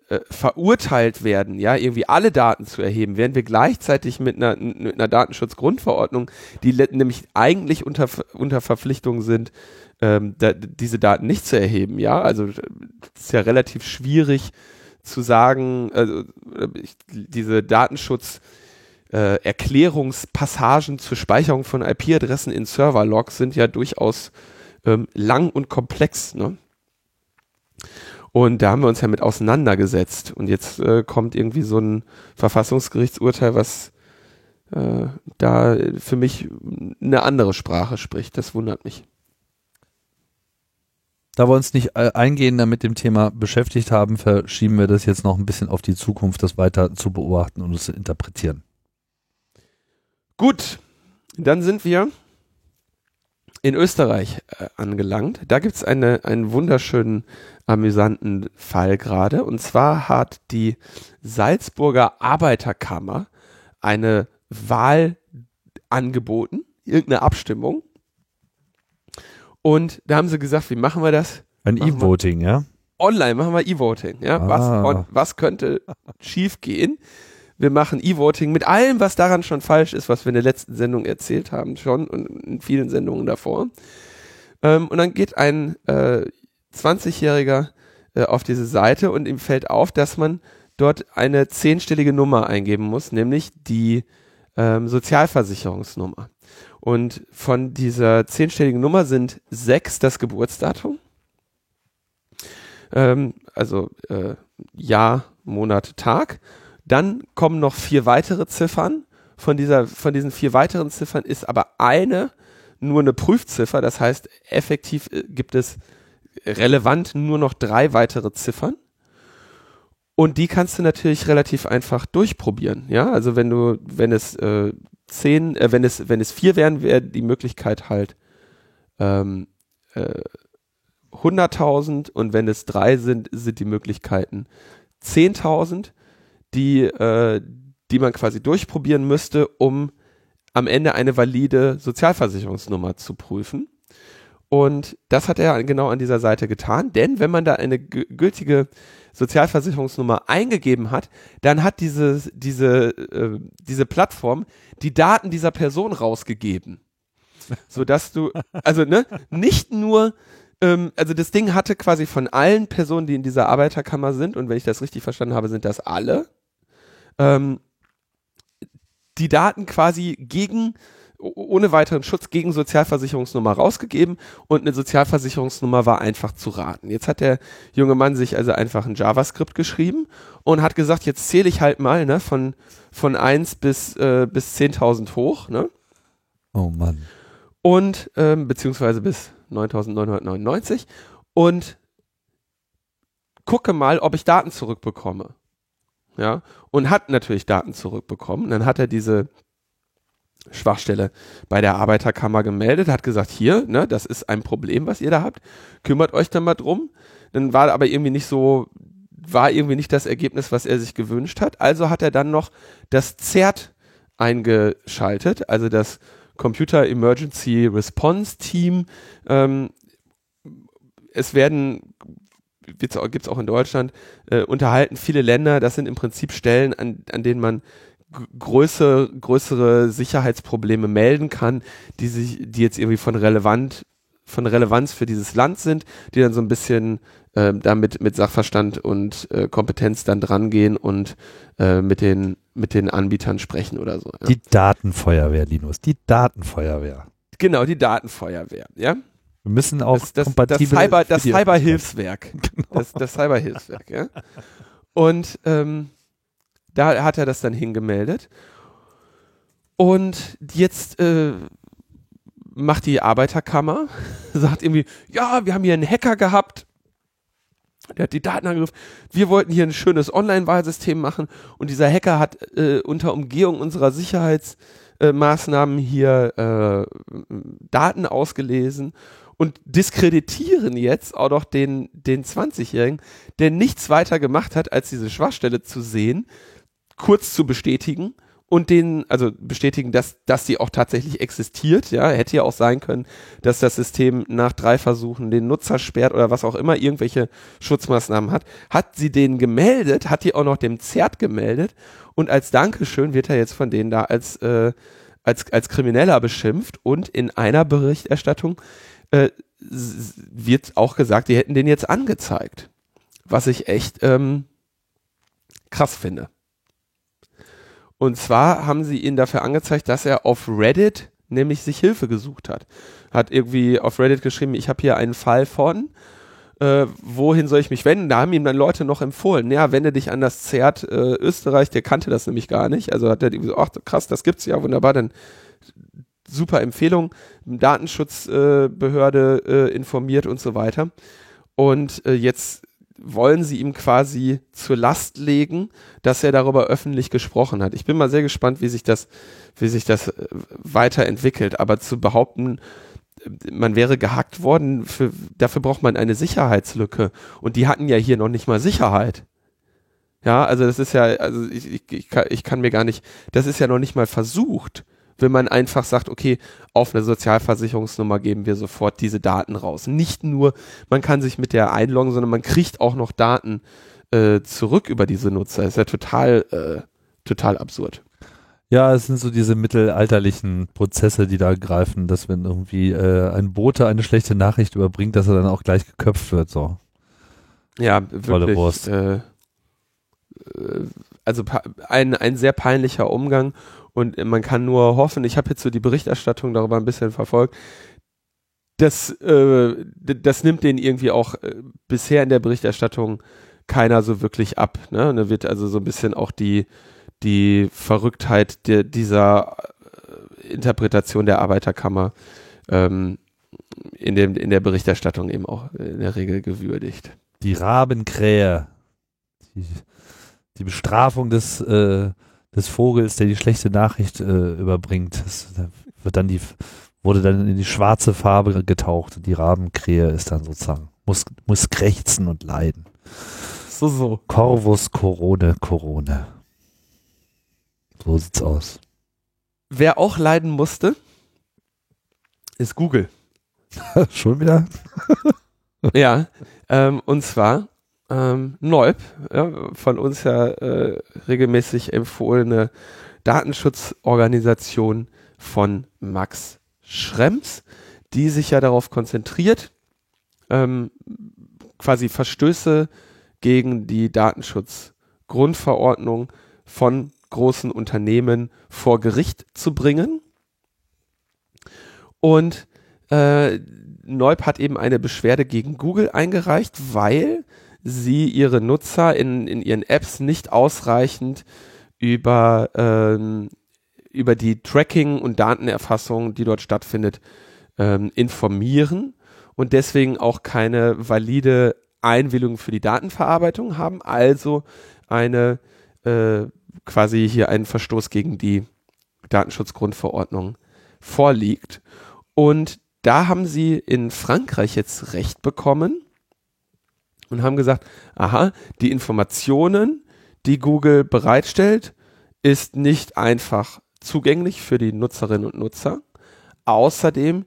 äh, verurteilt werden, ja, irgendwie alle Daten zu erheben, während wir gleichzeitig mit einer, mit einer Datenschutzgrundverordnung, die nämlich eigentlich unter, unter Verpflichtung sind, ähm, da, diese Daten nicht zu erheben, ja, also ist ja relativ schwierig zu sagen, also, ich, diese Datenschutz äh, Erklärungspassagen zur Speicherung von IP-Adressen in Serverlogs sind ja durchaus ähm, lang und komplex, ne? Und da haben wir uns ja mit auseinandergesetzt. Und jetzt äh, kommt irgendwie so ein Verfassungsgerichtsurteil, was äh, da für mich eine andere Sprache spricht. Das wundert mich. Da wir uns nicht äh, eingehender mit dem Thema beschäftigt haben, verschieben wir das jetzt noch ein bisschen auf die Zukunft, das weiter zu beobachten und zu interpretieren. Gut, dann sind wir in Österreich äh, angelangt. Da gibt es eine, einen wunderschönen, amüsanten Fall gerade. Und zwar hat die Salzburger Arbeiterkammer eine Wahl angeboten, irgendeine Abstimmung. Und da haben sie gesagt, wie machen wir das? Ein E-Voting, ja? Online machen wir E-Voting, ja? Ah. Was, was könnte schief gehen? Wir machen E-Voting mit allem, was daran schon falsch ist, was wir in der letzten Sendung erzählt haben, schon und in vielen Sendungen davor. Ähm, und dann geht ein äh, 20-Jähriger äh, auf diese Seite und ihm fällt auf, dass man dort eine zehnstellige Nummer eingeben muss, nämlich die ähm, Sozialversicherungsnummer. Und von dieser zehnstelligen Nummer sind sechs das Geburtsdatum. Ähm, also äh, Jahr, Monat, Tag dann kommen noch vier weitere Ziffern. Von, dieser, von diesen vier weiteren Ziffern ist aber eine nur eine Prüfziffer. Das heißt, effektiv äh, gibt es relevant nur noch drei weitere Ziffern. Und die kannst du natürlich relativ einfach durchprobieren. Ja, also wenn du, wenn es äh, zehn, äh, wenn es, wenn es vier wären, wäre die Möglichkeit halt ähm, äh, 100.000 und wenn es drei sind, sind die Möglichkeiten 10.000 die, äh, die man quasi durchprobieren müsste, um am Ende eine valide Sozialversicherungsnummer zu prüfen. Und das hat er genau an dieser Seite getan, denn wenn man da eine gültige Sozialversicherungsnummer eingegeben hat, dann hat diese, diese, äh, diese Plattform die Daten dieser Person rausgegeben. Sodass du, also ne, nicht nur, ähm, also das Ding hatte quasi von allen Personen, die in dieser Arbeiterkammer sind, und wenn ich das richtig verstanden habe, sind das alle, ähm, die Daten quasi gegen ohne weiteren Schutz gegen Sozialversicherungsnummer rausgegeben und eine Sozialversicherungsnummer war einfach zu raten. Jetzt hat der junge Mann sich also einfach ein JavaScript geschrieben und hat gesagt, jetzt zähle ich halt mal ne, von, von 1 bis, äh, bis 10.000 hoch. Ne? Oh Mann. Und, ähm, beziehungsweise bis 9.999 und gucke mal, ob ich Daten zurückbekomme ja, und hat natürlich Daten zurückbekommen. Dann hat er diese Schwachstelle bei der Arbeiterkammer gemeldet, hat gesagt, hier, ne, das ist ein Problem, was ihr da habt, kümmert euch da mal drum. Dann war aber irgendwie nicht so, war irgendwie nicht das Ergebnis, was er sich gewünscht hat. Also hat er dann noch das ZERT eingeschaltet, also das Computer Emergency Response Team. Ähm, es werden gibt es auch in Deutschland, äh, unterhalten viele Länder, das sind im Prinzip Stellen, an, an denen man größere, größere Sicherheitsprobleme melden kann, die sich, die jetzt irgendwie von relevant, von Relevanz für dieses Land sind, die dann so ein bisschen äh, damit mit Sachverstand und äh, Kompetenz dann drangehen und äh, mit den mit den Anbietern sprechen oder so. Ja. Die Datenfeuerwehr, Linus, die Datenfeuerwehr. Genau, die Datenfeuerwehr, ja. Wir müssen auch das, das, kompatibel das Cyber, das Cyberhilfswerk. Genau. Das, das Cyberhilfswerk, ja. Und ähm, da hat er das dann hingemeldet. Und jetzt äh, macht die Arbeiterkammer, sagt irgendwie, ja, wir haben hier einen Hacker gehabt, der hat die Daten angegriffen. Wir wollten hier ein schönes Online-Wahlsystem machen und dieser Hacker hat äh, unter Umgehung unserer Sicherheitsmaßnahmen äh, hier äh, Daten ausgelesen und diskreditieren jetzt auch noch den, den 20-Jährigen, der nichts weiter gemacht hat, als diese Schwachstelle zu sehen, kurz zu bestätigen und den, also bestätigen, dass, dass sie auch tatsächlich existiert. Ja, hätte ja auch sein können, dass das System nach drei Versuchen den Nutzer sperrt oder was auch immer, irgendwelche Schutzmaßnahmen hat. Hat sie denen gemeldet, hat die auch noch dem ZERT gemeldet und als Dankeschön wird er jetzt von denen da als, äh, als, als Krimineller beschimpft und in einer Berichterstattung äh, wird auch gesagt, die hätten den jetzt angezeigt. Was ich echt ähm, krass finde. Und zwar haben sie ihn dafür angezeigt, dass er auf Reddit nämlich sich Hilfe gesucht hat. Hat irgendwie auf Reddit geschrieben, ich habe hier einen Fall von, äh, wohin soll ich mich wenden? Da haben ihm dann Leute noch empfohlen, ja, wende dich an das ZERT äh, Österreich, der kannte das nämlich gar nicht. Also hat er so, ach krass, das gibt's ja, wunderbar, dann super Empfehlung, Datenschutzbehörde äh, informiert und so weiter. Und äh, jetzt wollen sie ihm quasi zur Last legen, dass er darüber öffentlich gesprochen hat. Ich bin mal sehr gespannt, wie sich das, wie sich das äh, weiterentwickelt. Aber zu behaupten, man wäre gehackt worden, für, dafür braucht man eine Sicherheitslücke. Und die hatten ja hier noch nicht mal Sicherheit. Ja, also das ist ja, also ich, ich, ich, kann, ich kann mir gar nicht, das ist ja noch nicht mal versucht wenn man einfach sagt, okay, auf eine Sozialversicherungsnummer geben wir sofort diese Daten raus. Nicht nur, man kann sich mit der einloggen, sondern man kriegt auch noch Daten äh, zurück über diese Nutzer. Das ist ja total, äh, total absurd. Ja, es sind so diese mittelalterlichen Prozesse, die da greifen, dass wenn irgendwie äh, ein Bote eine schlechte Nachricht überbringt, dass er dann auch gleich geköpft wird. So. Ja, wirklich. Äh, äh, also ein, ein sehr peinlicher Umgang und man kann nur hoffen, ich habe jetzt so die Berichterstattung darüber ein bisschen verfolgt, das, äh, das nimmt den irgendwie auch äh, bisher in der Berichterstattung keiner so wirklich ab. Ne? Und da wird also so ein bisschen auch die, die Verrücktheit der, dieser äh, Interpretation der Arbeiterkammer ähm, in, dem, in der Berichterstattung eben auch in der Regel gewürdigt. Die Rabenkrähe, die, die Bestrafung des äh, des Vogels, der die schlechte Nachricht äh, überbringt. Das, wird dann die, wurde dann in die schwarze Farbe getaucht. Die Rabenkrähe ist dann sozusagen, muss, muss krächzen und leiden. So, so. Corvus Corone Corone. So sieht's aus. Wer auch leiden musste, ist Google. Schon wieder? ja, ähm, und zwar ähm, Neub, ja, von uns ja äh, regelmäßig empfohlene Datenschutzorganisation von Max Schrems, die sich ja darauf konzentriert, ähm, quasi Verstöße gegen die Datenschutzgrundverordnung von großen Unternehmen vor Gericht zu bringen. Und äh, Neub hat eben eine Beschwerde gegen Google eingereicht, weil sie ihre Nutzer in, in ihren Apps nicht ausreichend über, ähm, über die Tracking und Datenerfassung, die dort stattfindet, ähm, informieren und deswegen auch keine valide Einwilligung für die Datenverarbeitung haben, also eine äh, quasi hier einen Verstoß gegen die Datenschutzgrundverordnung vorliegt. Und da haben sie in Frankreich jetzt Recht bekommen und haben gesagt, aha, die Informationen, die Google bereitstellt, ist nicht einfach zugänglich für die Nutzerinnen und Nutzer. Außerdem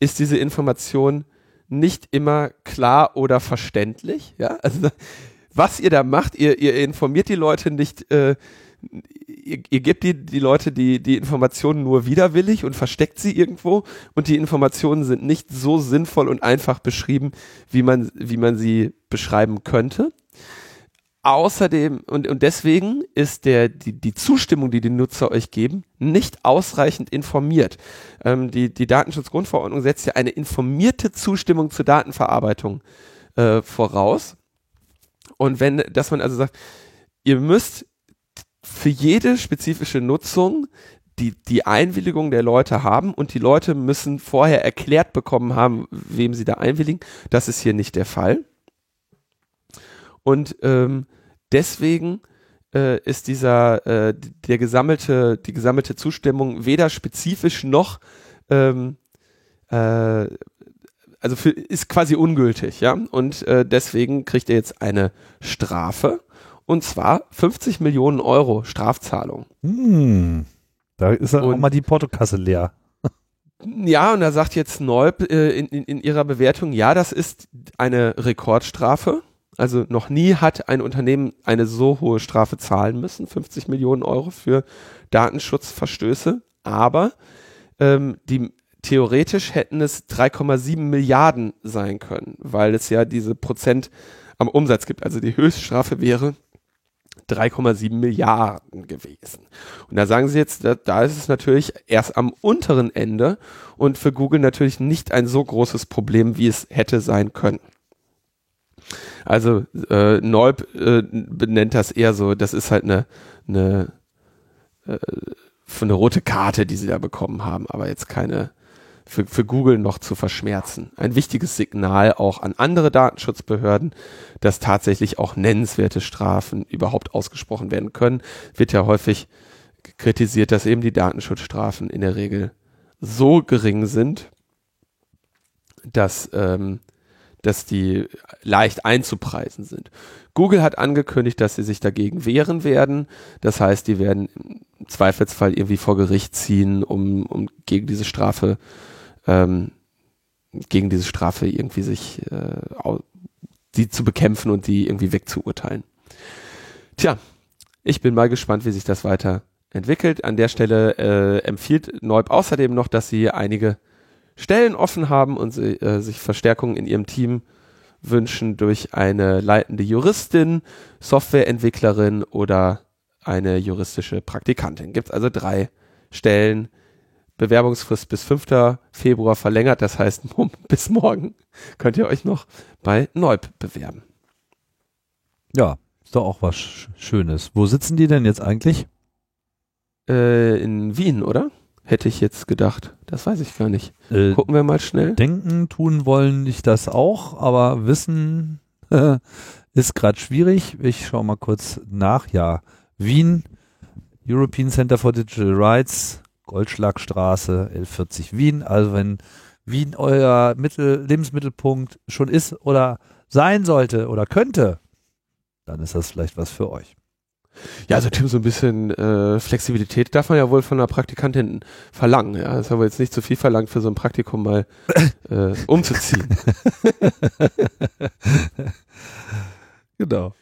ist diese Information nicht immer klar oder verständlich. Ja, also was ihr da macht, ihr, ihr informiert die Leute nicht, äh, ihr, ihr gebt die, die Leute die, die Informationen nur widerwillig und versteckt sie irgendwo und die Informationen sind nicht so sinnvoll und einfach beschrieben, wie man, wie man sie beschreiben könnte. Außerdem und, und deswegen ist der, die, die Zustimmung, die die Nutzer euch geben, nicht ausreichend informiert. Ähm, die, die Datenschutzgrundverordnung setzt ja eine informierte Zustimmung zur Datenverarbeitung äh, voraus. Und wenn, dass man also sagt, ihr müsst für jede spezifische Nutzung die, die Einwilligung der Leute haben und die Leute müssen vorher erklärt bekommen haben, wem sie da einwilligen. Das ist hier nicht der Fall. Und ähm, deswegen äh, ist dieser äh, der gesammelte die gesammelte Zustimmung weder spezifisch noch ähm, äh, also für, ist quasi ungültig, ja. Und äh, deswegen kriegt er jetzt eine Strafe und zwar 50 Millionen Euro Strafzahlung. Hm, da ist dann auch mal die Portokasse leer. Ja, und da sagt jetzt Neub äh, in, in, in ihrer Bewertung, ja, das ist eine Rekordstrafe. Also noch nie hat ein Unternehmen eine so hohe Strafe zahlen müssen, 50 Millionen Euro für Datenschutzverstöße. Aber ähm, die theoretisch hätten es 3,7 Milliarden sein können, weil es ja diese Prozent am Umsatz gibt. Also die Höchststrafe wäre 3,7 Milliarden gewesen. Und da sagen sie jetzt, da, da ist es natürlich erst am unteren Ende und für Google natürlich nicht ein so großes Problem, wie es hätte sein können. Also äh, Neub äh, benennt das eher so, das ist halt eine, eine, äh, eine rote Karte, die sie da bekommen haben, aber jetzt keine für, für Google noch zu verschmerzen. Ein wichtiges Signal auch an andere Datenschutzbehörden, dass tatsächlich auch nennenswerte Strafen überhaupt ausgesprochen werden können. Wird ja häufig kritisiert, dass eben die Datenschutzstrafen in der Regel so gering sind, dass ähm, dass die leicht einzupreisen sind. Google hat angekündigt, dass sie sich dagegen wehren werden. Das heißt, die werden im Zweifelsfall irgendwie vor Gericht ziehen, um, um gegen diese Strafe, ähm, gegen diese Strafe irgendwie sich äh, die zu bekämpfen und die irgendwie wegzuurteilen. Tja, ich bin mal gespannt, wie sich das weiter entwickelt. An der Stelle äh, empfiehlt Neub außerdem noch, dass sie einige Stellen offen haben und sie, äh, sich Verstärkung in ihrem Team wünschen durch eine leitende Juristin, Softwareentwicklerin oder eine juristische Praktikantin. Gibt es also drei Stellen. Bewerbungsfrist bis 5. Februar verlängert, das heißt bis morgen könnt ihr euch noch bei Neub bewerben. Ja, ist doch auch was Schönes. Wo sitzen die denn jetzt eigentlich? Äh, in Wien, oder? Hätte ich jetzt gedacht. Das weiß ich gar nicht. Äh, Gucken wir mal schnell. Denken, tun wollen ich das auch, aber wissen äh, ist gerade schwierig. Ich schaue mal kurz nach. Ja, Wien, European Center for Digital Rights, Goldschlagstraße, L40 Wien. Also wenn Wien euer Mittel, Lebensmittelpunkt schon ist oder sein sollte oder könnte, dann ist das vielleicht was für euch. Ja, also Tim, so ein bisschen äh, Flexibilität darf man ja wohl von einer Praktikantin verlangen. Ja, das ist aber jetzt nicht zu viel verlangt für so ein Praktikum mal äh, umzuziehen. genau.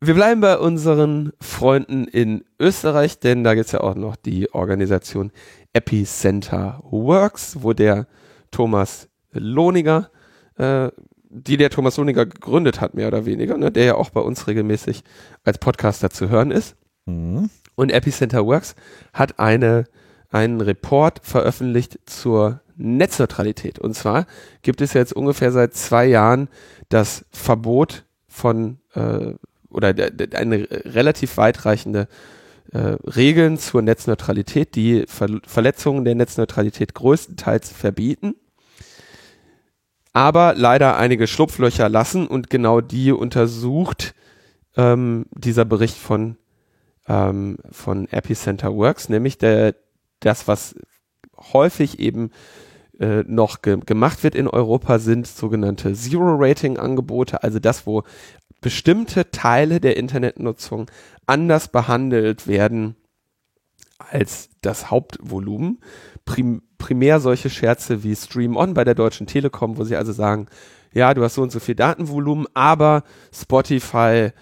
Wir bleiben bei unseren Freunden in Österreich, denn da gibt es ja auch noch die Organisation Epicenter Works, wo der Thomas Lohniger äh, die der Thomas Soniger gegründet hat, mehr oder weniger, ne, der ja auch bei uns regelmäßig als Podcaster zu hören ist. Mhm. Und Epicenter Works hat eine, einen Report veröffentlicht zur Netzneutralität. Und zwar gibt es jetzt ungefähr seit zwei Jahren das Verbot von äh, oder eine relativ weitreichende äh, Regeln zur Netzneutralität, die Ver Verletzungen der Netzneutralität größtenteils verbieten aber leider einige Schlupflöcher lassen und genau die untersucht ähm, dieser Bericht von, ähm, von Epicenter Works, nämlich der, das, was häufig eben äh, noch ge gemacht wird in Europa, sind sogenannte Zero-Rating-Angebote, also das, wo bestimmte Teile der Internetnutzung anders behandelt werden als das Hauptvolumen. Prim primär solche Scherze wie Stream On bei der Deutschen Telekom, wo sie also sagen, ja, du hast so und so viel Datenvolumen, aber Spotify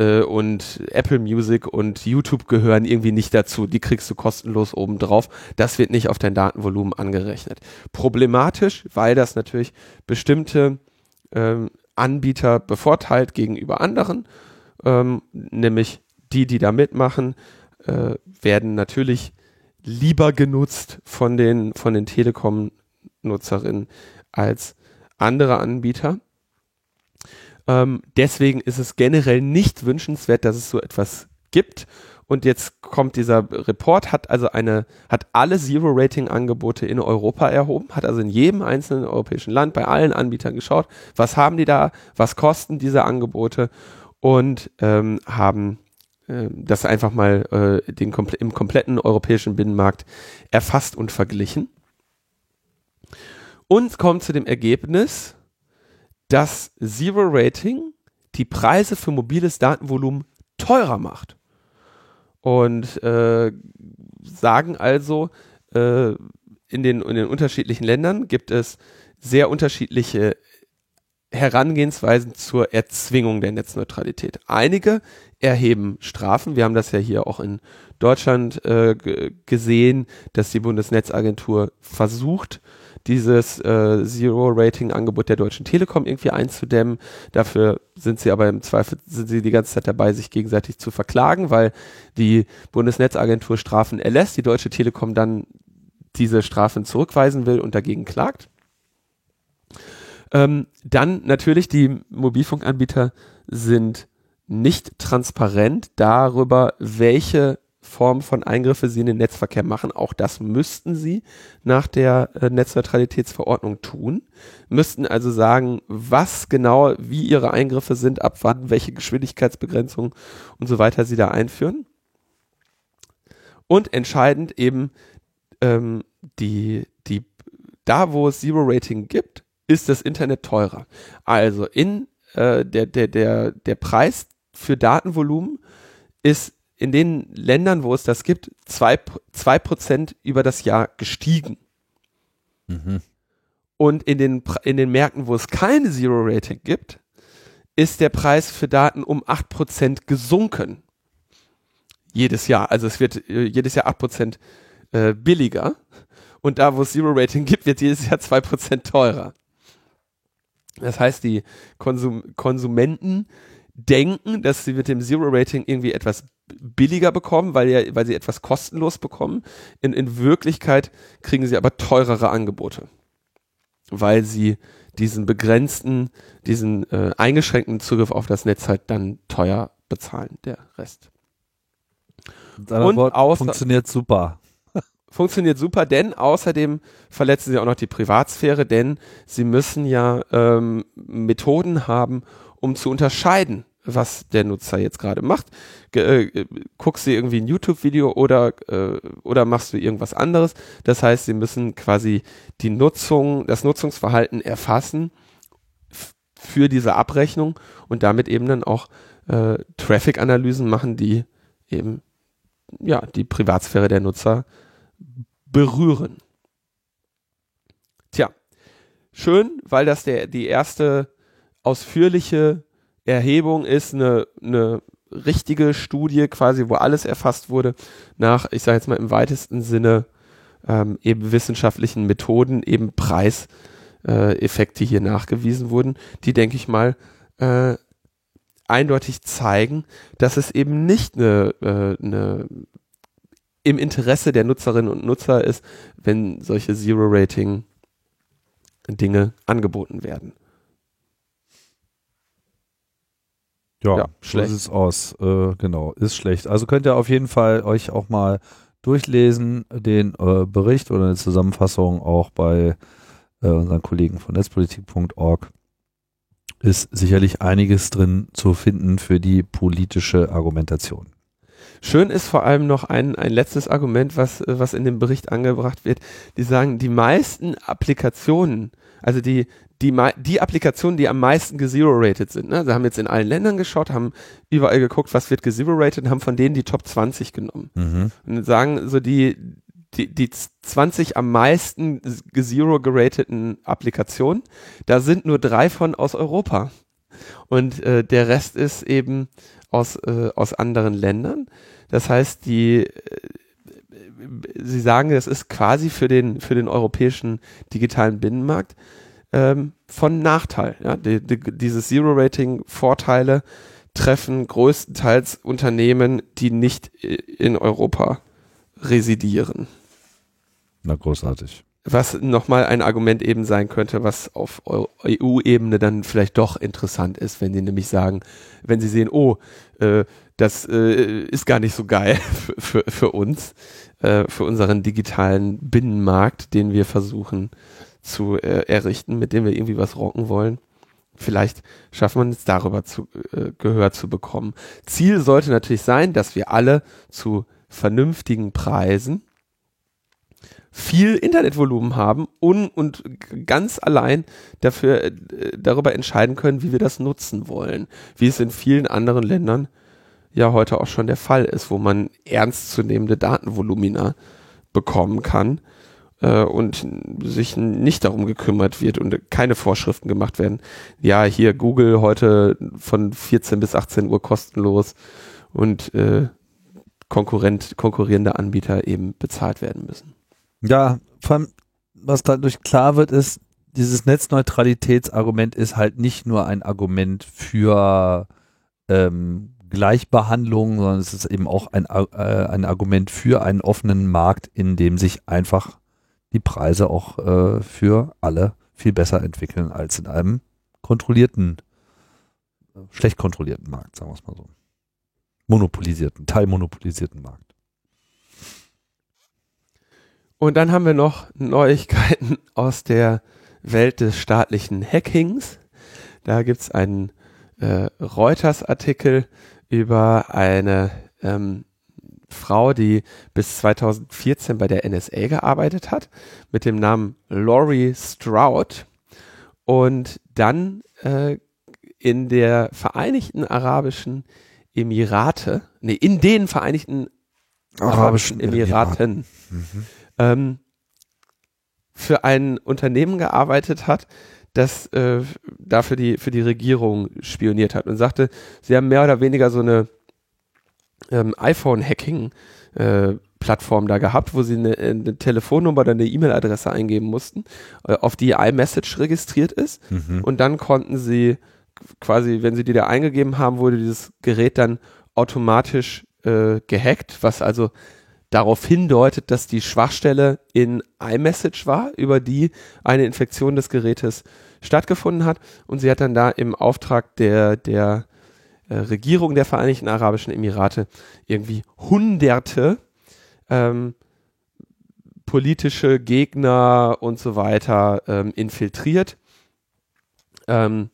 äh, und Apple Music und YouTube gehören irgendwie nicht dazu. Die kriegst du kostenlos obendrauf. Das wird nicht auf dein Datenvolumen angerechnet. Problematisch, weil das natürlich bestimmte ähm, Anbieter bevorteilt gegenüber anderen, ähm, nämlich die, die da mitmachen, äh, werden natürlich lieber genutzt von den, von den Telekom-Nutzerinnen als andere Anbieter. Ähm, deswegen ist es generell nicht wünschenswert, dass es so etwas gibt. Und jetzt kommt dieser Report, hat also eine, hat alle Zero-Rating-Angebote in Europa erhoben, hat also in jedem einzelnen europäischen Land bei allen Anbietern geschaut, was haben die da, was kosten diese Angebote und ähm, haben äh, das einfach mal äh, den, im kompletten europäischen Binnenmarkt erfasst und verglichen. Und kommt zu dem Ergebnis, dass Zero Rating die Preise für mobiles Datenvolumen teurer macht. Und äh, sagen also, äh, in, den, in den unterschiedlichen Ländern gibt es sehr unterschiedliche Herangehensweisen zur Erzwingung der Netzneutralität. Einige erheben Strafen. Wir haben das ja hier auch in Deutschland äh, gesehen, dass die Bundesnetzagentur versucht, dieses äh, Zero-Rating-Angebot der Deutschen Telekom irgendwie einzudämmen. Dafür sind sie aber im Zweifel sind sie die ganze Zeit dabei, sich gegenseitig zu verklagen, weil die Bundesnetzagentur Strafen erlässt, die Deutsche Telekom dann diese Strafen zurückweisen will und dagegen klagt. Ähm, dann natürlich die Mobilfunkanbieter sind nicht transparent darüber, welche Form von Eingriffe sie in den Netzverkehr machen. Auch das müssten sie nach der äh, Netzneutralitätsverordnung tun. Müssten also sagen, was genau, wie ihre Eingriffe sind, ab wann, welche Geschwindigkeitsbegrenzungen und so weiter sie da einführen. Und entscheidend eben ähm, die, die, da wo es Zero Rating gibt, ist das Internet teurer. Also in äh, der, der, der, der Preis für Datenvolumen ist in den Ländern, wo es das gibt, zwei, zwei Prozent über das Jahr gestiegen. Mhm. Und in den, in den Märkten, wo es keine Zero-Rating gibt, ist der Preis für Daten um acht Prozent gesunken. Jedes Jahr. Also es wird äh, jedes Jahr acht Prozent äh, billiger. Und da, wo es Zero-Rating gibt, wird jedes Jahr zwei Prozent teurer. Das heißt, die Konsum Konsumenten denken, dass sie mit dem Zero-Rating irgendwie etwas billiger bekommen, weil, ja, weil sie etwas kostenlos bekommen. In, in Wirklichkeit kriegen sie aber teurere Angebote, weil sie diesen begrenzten, diesen äh, eingeschränkten Zugriff auf das Netz halt dann teuer bezahlen, der Rest. Und funktioniert super. Funktioniert super, denn außerdem verletzen sie auch noch die Privatsphäre, denn sie müssen ja ähm, Methoden haben, um zu unterscheiden, was der Nutzer jetzt gerade macht. Äh, äh, guckst du irgendwie ein YouTube-Video oder, äh, oder machst du irgendwas anderes. Das heißt, sie müssen quasi die Nutzung, das Nutzungsverhalten erfassen für diese Abrechnung und damit eben dann auch äh, Traffic-Analysen machen, die eben ja die Privatsphäre der Nutzer berühren. Tja, schön, weil das der die erste ausführliche Erhebung ist eine, eine richtige Studie quasi, wo alles erfasst wurde nach, ich sage jetzt mal im weitesten Sinne, ähm, eben wissenschaftlichen Methoden, eben Preiseffekte äh, hier nachgewiesen wurden, die, denke ich mal, äh, eindeutig zeigen, dass es eben nicht eine, äh, eine im Interesse der Nutzerinnen und Nutzer ist, wenn solche Zero-Rating-Dinge angeboten werden. Ja, ja schlecht. so sieht es aus. Äh, genau, ist schlecht. Also könnt ihr auf jeden Fall euch auch mal durchlesen, den äh, Bericht oder eine Zusammenfassung auch bei äh, unseren Kollegen von netzpolitik.org. Ist sicherlich einiges drin zu finden für die politische Argumentation. Schön ist vor allem noch ein, ein letztes Argument, was, was in dem Bericht angebracht wird. Die sagen, die meisten Applikationen, also die, die, die Applikationen, die am meisten gezero-rated sind. Ne? Sie haben jetzt in allen Ländern geschaut, haben überall geguckt, was wird gezero-rated und haben von denen die Top 20 genommen. Mhm. Und sagen so die, die, die 20 am meisten zero gerateten Applikationen, da sind nur drei von aus Europa. Und äh, der Rest ist eben aus, äh, aus anderen Ländern. Das heißt, die, äh, Sie sagen, das ist quasi für den, für den europäischen digitalen Binnenmarkt ähm, von Nachteil. Ja? Die, die, dieses Zero-Rating-Vorteile treffen größtenteils Unternehmen, die nicht in Europa residieren. Na, großartig. Was nochmal ein Argument eben sein könnte, was auf EU-Ebene dann vielleicht doch interessant ist, wenn die nämlich sagen, wenn sie sehen, oh, äh, das äh, ist gar nicht so geil für, für, uns, äh, für unseren digitalen Binnenmarkt, den wir versuchen zu äh, errichten, mit dem wir irgendwie was rocken wollen. Vielleicht schaffen wir es darüber zu, äh, Gehör zu bekommen. Ziel sollte natürlich sein, dass wir alle zu vernünftigen Preisen viel Internetvolumen haben und, und ganz allein dafür äh, darüber entscheiden können, wie wir das nutzen wollen, wie es in vielen anderen Ländern ja heute auch schon der Fall ist, wo man ernstzunehmende Datenvolumina bekommen kann äh, und sich nicht darum gekümmert wird und keine Vorschriften gemacht werden. Ja, hier Google heute von 14 bis 18 Uhr kostenlos und äh, Konkurrent, konkurrierende Anbieter eben bezahlt werden müssen. Ja, vor allem, was dadurch klar wird, ist, dieses Netzneutralitätsargument ist halt nicht nur ein Argument für ähm, Gleichbehandlung, sondern es ist eben auch ein, äh, ein Argument für einen offenen Markt, in dem sich einfach die Preise auch äh, für alle viel besser entwickeln als in einem kontrollierten, schlecht kontrollierten Markt, sagen wir es mal so. Monopolisierten, teilmonopolisierten Markt. Und dann haben wir noch Neuigkeiten aus der Welt des staatlichen Hackings. Da gibt's einen äh, Reuters-Artikel über eine ähm, Frau, die bis 2014 bei der NSA gearbeitet hat, mit dem Namen Laurie Stroud. Und dann äh, in der Vereinigten Arabischen Emirate, nee, in den Vereinigten Arabischen, Arabischen Emiraten, mhm ähm, für ein Unternehmen gearbeitet hat, das äh, dafür die für die Regierung spioniert hat und sagte, sie haben mehr oder weniger so eine ähm, iPhone-Hacking äh, da gehabt, wo sie eine, eine Telefonnummer oder eine E-Mail-Adresse eingeben mussten, äh, auf die iMessage registriert ist mhm. und dann konnten sie quasi, wenn sie die da eingegeben haben, wurde dieses Gerät dann automatisch äh, gehackt, was also darauf hindeutet, dass die Schwachstelle in iMessage war, über die eine Infektion des Gerätes stattgefunden hat. Und sie hat dann da im Auftrag der, der äh, Regierung der Vereinigten Arabischen Emirate irgendwie hunderte ähm, politische Gegner und so weiter ähm, infiltriert. Ähm,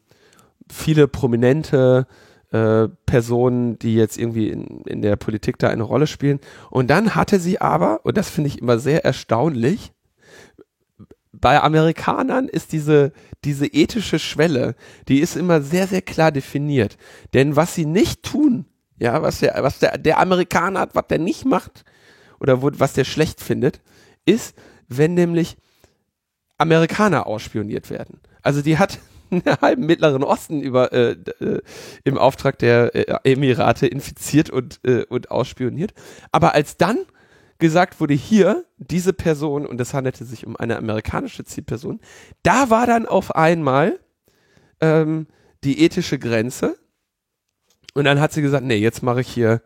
viele prominente äh, Personen, die jetzt irgendwie in, in der Politik da eine Rolle spielen. Und dann hatte sie aber, und das finde ich immer sehr erstaunlich, bei Amerikanern ist diese, diese ethische Schwelle, die ist immer sehr, sehr klar definiert. Denn was sie nicht tun, ja, was der, was der, der Amerikaner hat, was der nicht macht, oder wo, was der schlecht findet, ist, wenn nämlich Amerikaner ausspioniert werden. Also die hat, halben Mittleren Osten über äh, äh, im Auftrag der äh, Emirate infiziert und, äh, und ausspioniert. Aber als dann gesagt wurde, hier, diese Person, und es handelte sich um eine amerikanische Zielperson, da war dann auf einmal ähm, die ethische Grenze. Und dann hat sie gesagt, nee, jetzt mache ich hier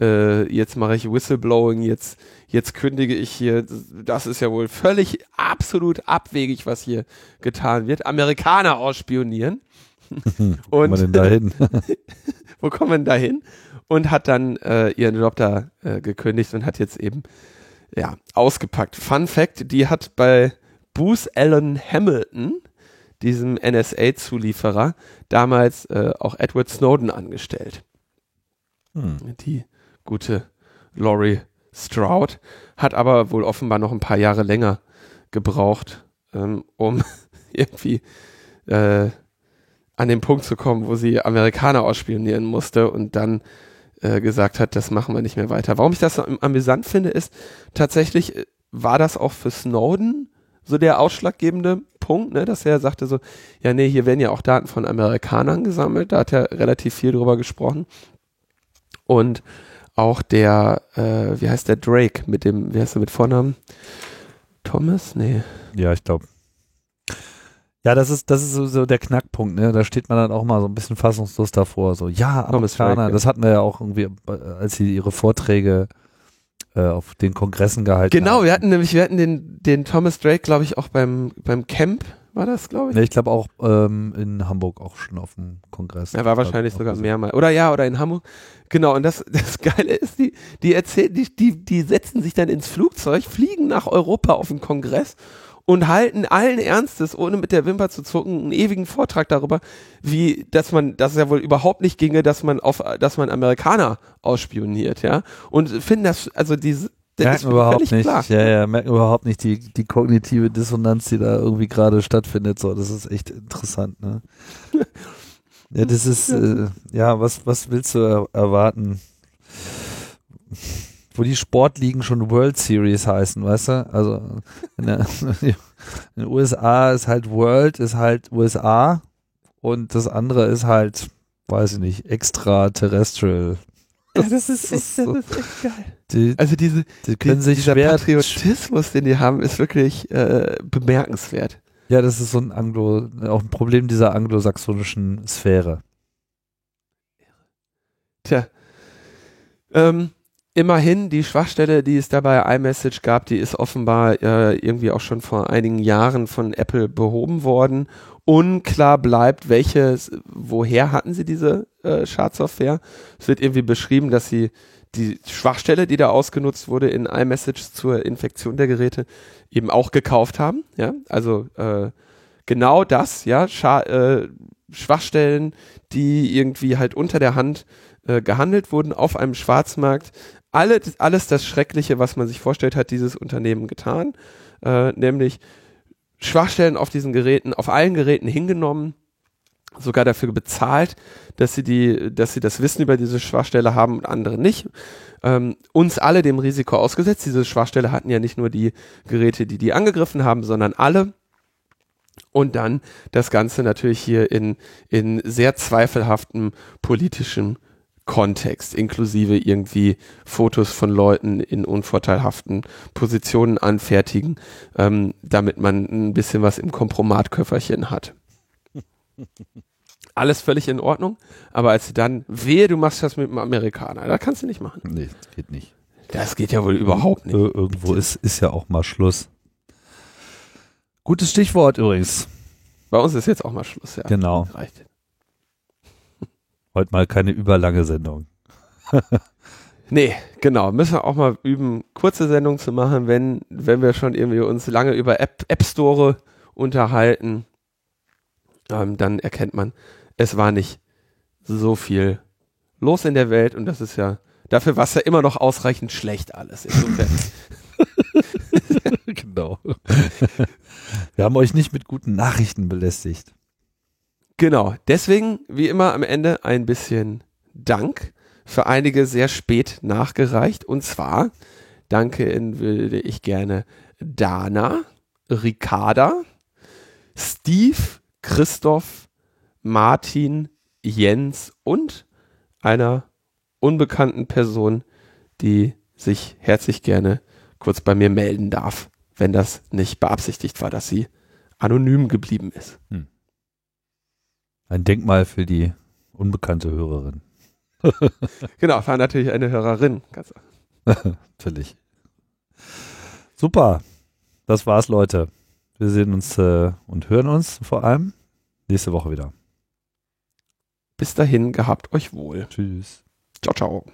äh, jetzt mache ich Whistleblowing, jetzt, jetzt kündige ich hier, das ist ja wohl völlig absolut abwegig, was hier getan wird. Amerikaner ausspionieren. und, wo kommen wir denn dahin? wo kommen wir denn dahin? Und hat dann äh, ihren Job da äh, gekündigt und hat jetzt eben ja ausgepackt. Fun Fact: Die hat bei Booth Allen Hamilton, diesem NSA-Zulieferer, damals äh, auch Edward Snowden angestellt. Hm. Die gute Laurie Stroud, hat aber wohl offenbar noch ein paar Jahre länger gebraucht, ähm, um irgendwie äh, an den Punkt zu kommen, wo sie Amerikaner ausspionieren musste und dann äh, gesagt hat, das machen wir nicht mehr weiter. Warum ich das amüsant finde, ist tatsächlich, äh, war das auch für Snowden so der ausschlaggebende Punkt, ne, dass er sagte so, ja, nee, hier werden ja auch Daten von Amerikanern gesammelt, da hat er relativ viel drüber gesprochen. Und auch der, äh, wie heißt der Drake mit dem, wie heißt er mit Vornamen? Thomas? Nee. Ja, ich glaube. Ja, das ist, das ist so, so der Knackpunkt, ne? Da steht man dann auch mal so ein bisschen fassungslos davor. So, ja, Thomas Amerikaner, Drake, ja. das hatten wir ja auch irgendwie, äh, als sie ihre Vorträge äh, auf den Kongressen gehalten Genau, haben. wir hatten nämlich, wir hatten den, den Thomas Drake, glaube ich, auch beim, beim Camp, war das, glaube ich? Ne, ich glaube auch ähm, in Hamburg auch schon auf dem Kongress. Er war wahrscheinlich sogar gesehen. mehrmal. Oder ja, oder in Hamburg. Genau, und das, das Geile ist, die, die erzählen, die, die, die setzen sich dann ins Flugzeug, fliegen nach Europa auf den Kongress und halten allen Ernstes, ohne mit der Wimper zu zucken, einen ewigen Vortrag darüber, wie, dass man, dass es ja wohl überhaupt nicht ginge, dass man auf, dass man Amerikaner ausspioniert, ja. Und finden das, also diese, merken überhaupt nicht, klar. ja, ja, merken überhaupt nicht die, die kognitive Dissonanz, die da irgendwie gerade stattfindet. So, das ist echt interessant, ne? Ja, das ist, äh, ja, was, was willst du er erwarten? Wo die Sportligen schon World Series heißen, weißt du? Also in, der, in den USA ist halt World, ist halt USA und das andere ist halt, weiß ich nicht, extraterrestrial. Ja, das ist echt, das ist echt geil. Die, Also diese, die können die, dieser schwer, Patriotismus, den die haben, ist wirklich äh, bemerkenswert. Ja, das ist so ein Anglo, auch ein Problem dieser anglosaxonischen Sphäre. Tja. Ähm, immerhin, die Schwachstelle, die es da bei iMessage gab, die ist offenbar äh, irgendwie auch schon vor einigen Jahren von Apple behoben worden. Unklar bleibt, welches, woher hatten sie diese äh, Schadsoftware? Es wird irgendwie beschrieben, dass sie die Schwachstelle, die da ausgenutzt wurde in iMessage zur Infektion der Geräte, eben auch gekauft haben. Ja, also äh, genau das, ja, Scha äh, Schwachstellen, die irgendwie halt unter der Hand äh, gehandelt wurden auf einem Schwarzmarkt. Alle, alles das Schreckliche, was man sich vorstellt, hat dieses Unternehmen getan, äh, nämlich Schwachstellen auf diesen Geräten, auf allen Geräten hingenommen, sogar dafür bezahlt, dass sie die, dass sie das Wissen über diese Schwachstelle haben und andere nicht. Ähm, uns alle dem Risiko ausgesetzt. Diese Schwachstelle hatten ja nicht nur die Geräte, die die angegriffen haben, sondern alle. Und dann das Ganze natürlich hier in, in sehr zweifelhaftem politischem Kontext, inklusive irgendwie Fotos von Leuten in unvorteilhaften Positionen anfertigen, ähm, damit man ein bisschen was im Kompromatköfferchen hat. Alles völlig in Ordnung, aber als sie dann, wehe, du machst das mit einem Amerikaner, da kannst du nicht machen. Nee, geht nicht. Das geht ja wohl überhaupt nicht. Ir irgendwo ist, ist ja auch mal Schluss. Gutes Stichwort übrigens. Bei uns ist jetzt auch mal Schluss, ja. Genau. Reicht. Heute mal keine überlange Sendung. Nee, genau. Müssen wir auch mal üben, kurze Sendungen zu machen, wenn, wenn wir schon irgendwie uns lange über App, App Store unterhalten. Ähm, dann erkennt man, es war nicht so viel los in der Welt und das ist ja, dafür war es ja immer noch ausreichend schlecht alles. Insofern. genau. Wir haben euch nicht mit guten Nachrichten belästigt. Genau. Deswegen, wie immer am Ende ein bisschen Dank für einige sehr spät nachgereicht. Und zwar danke würde ich gerne Dana, Ricarda, Steve, Christoph, Martin, Jens und einer unbekannten Person, die sich herzlich gerne kurz bei mir melden darf, wenn das nicht beabsichtigt war, dass sie anonym geblieben ist. Ein Denkmal für die unbekannte Hörerin. Genau, war natürlich eine Hörerin. Natürlich. Super. Das war's, Leute. Wir sehen uns äh, und hören uns vor allem nächste Woche wieder. Bis dahin, gehabt euch wohl. Tschüss. Ciao, ciao.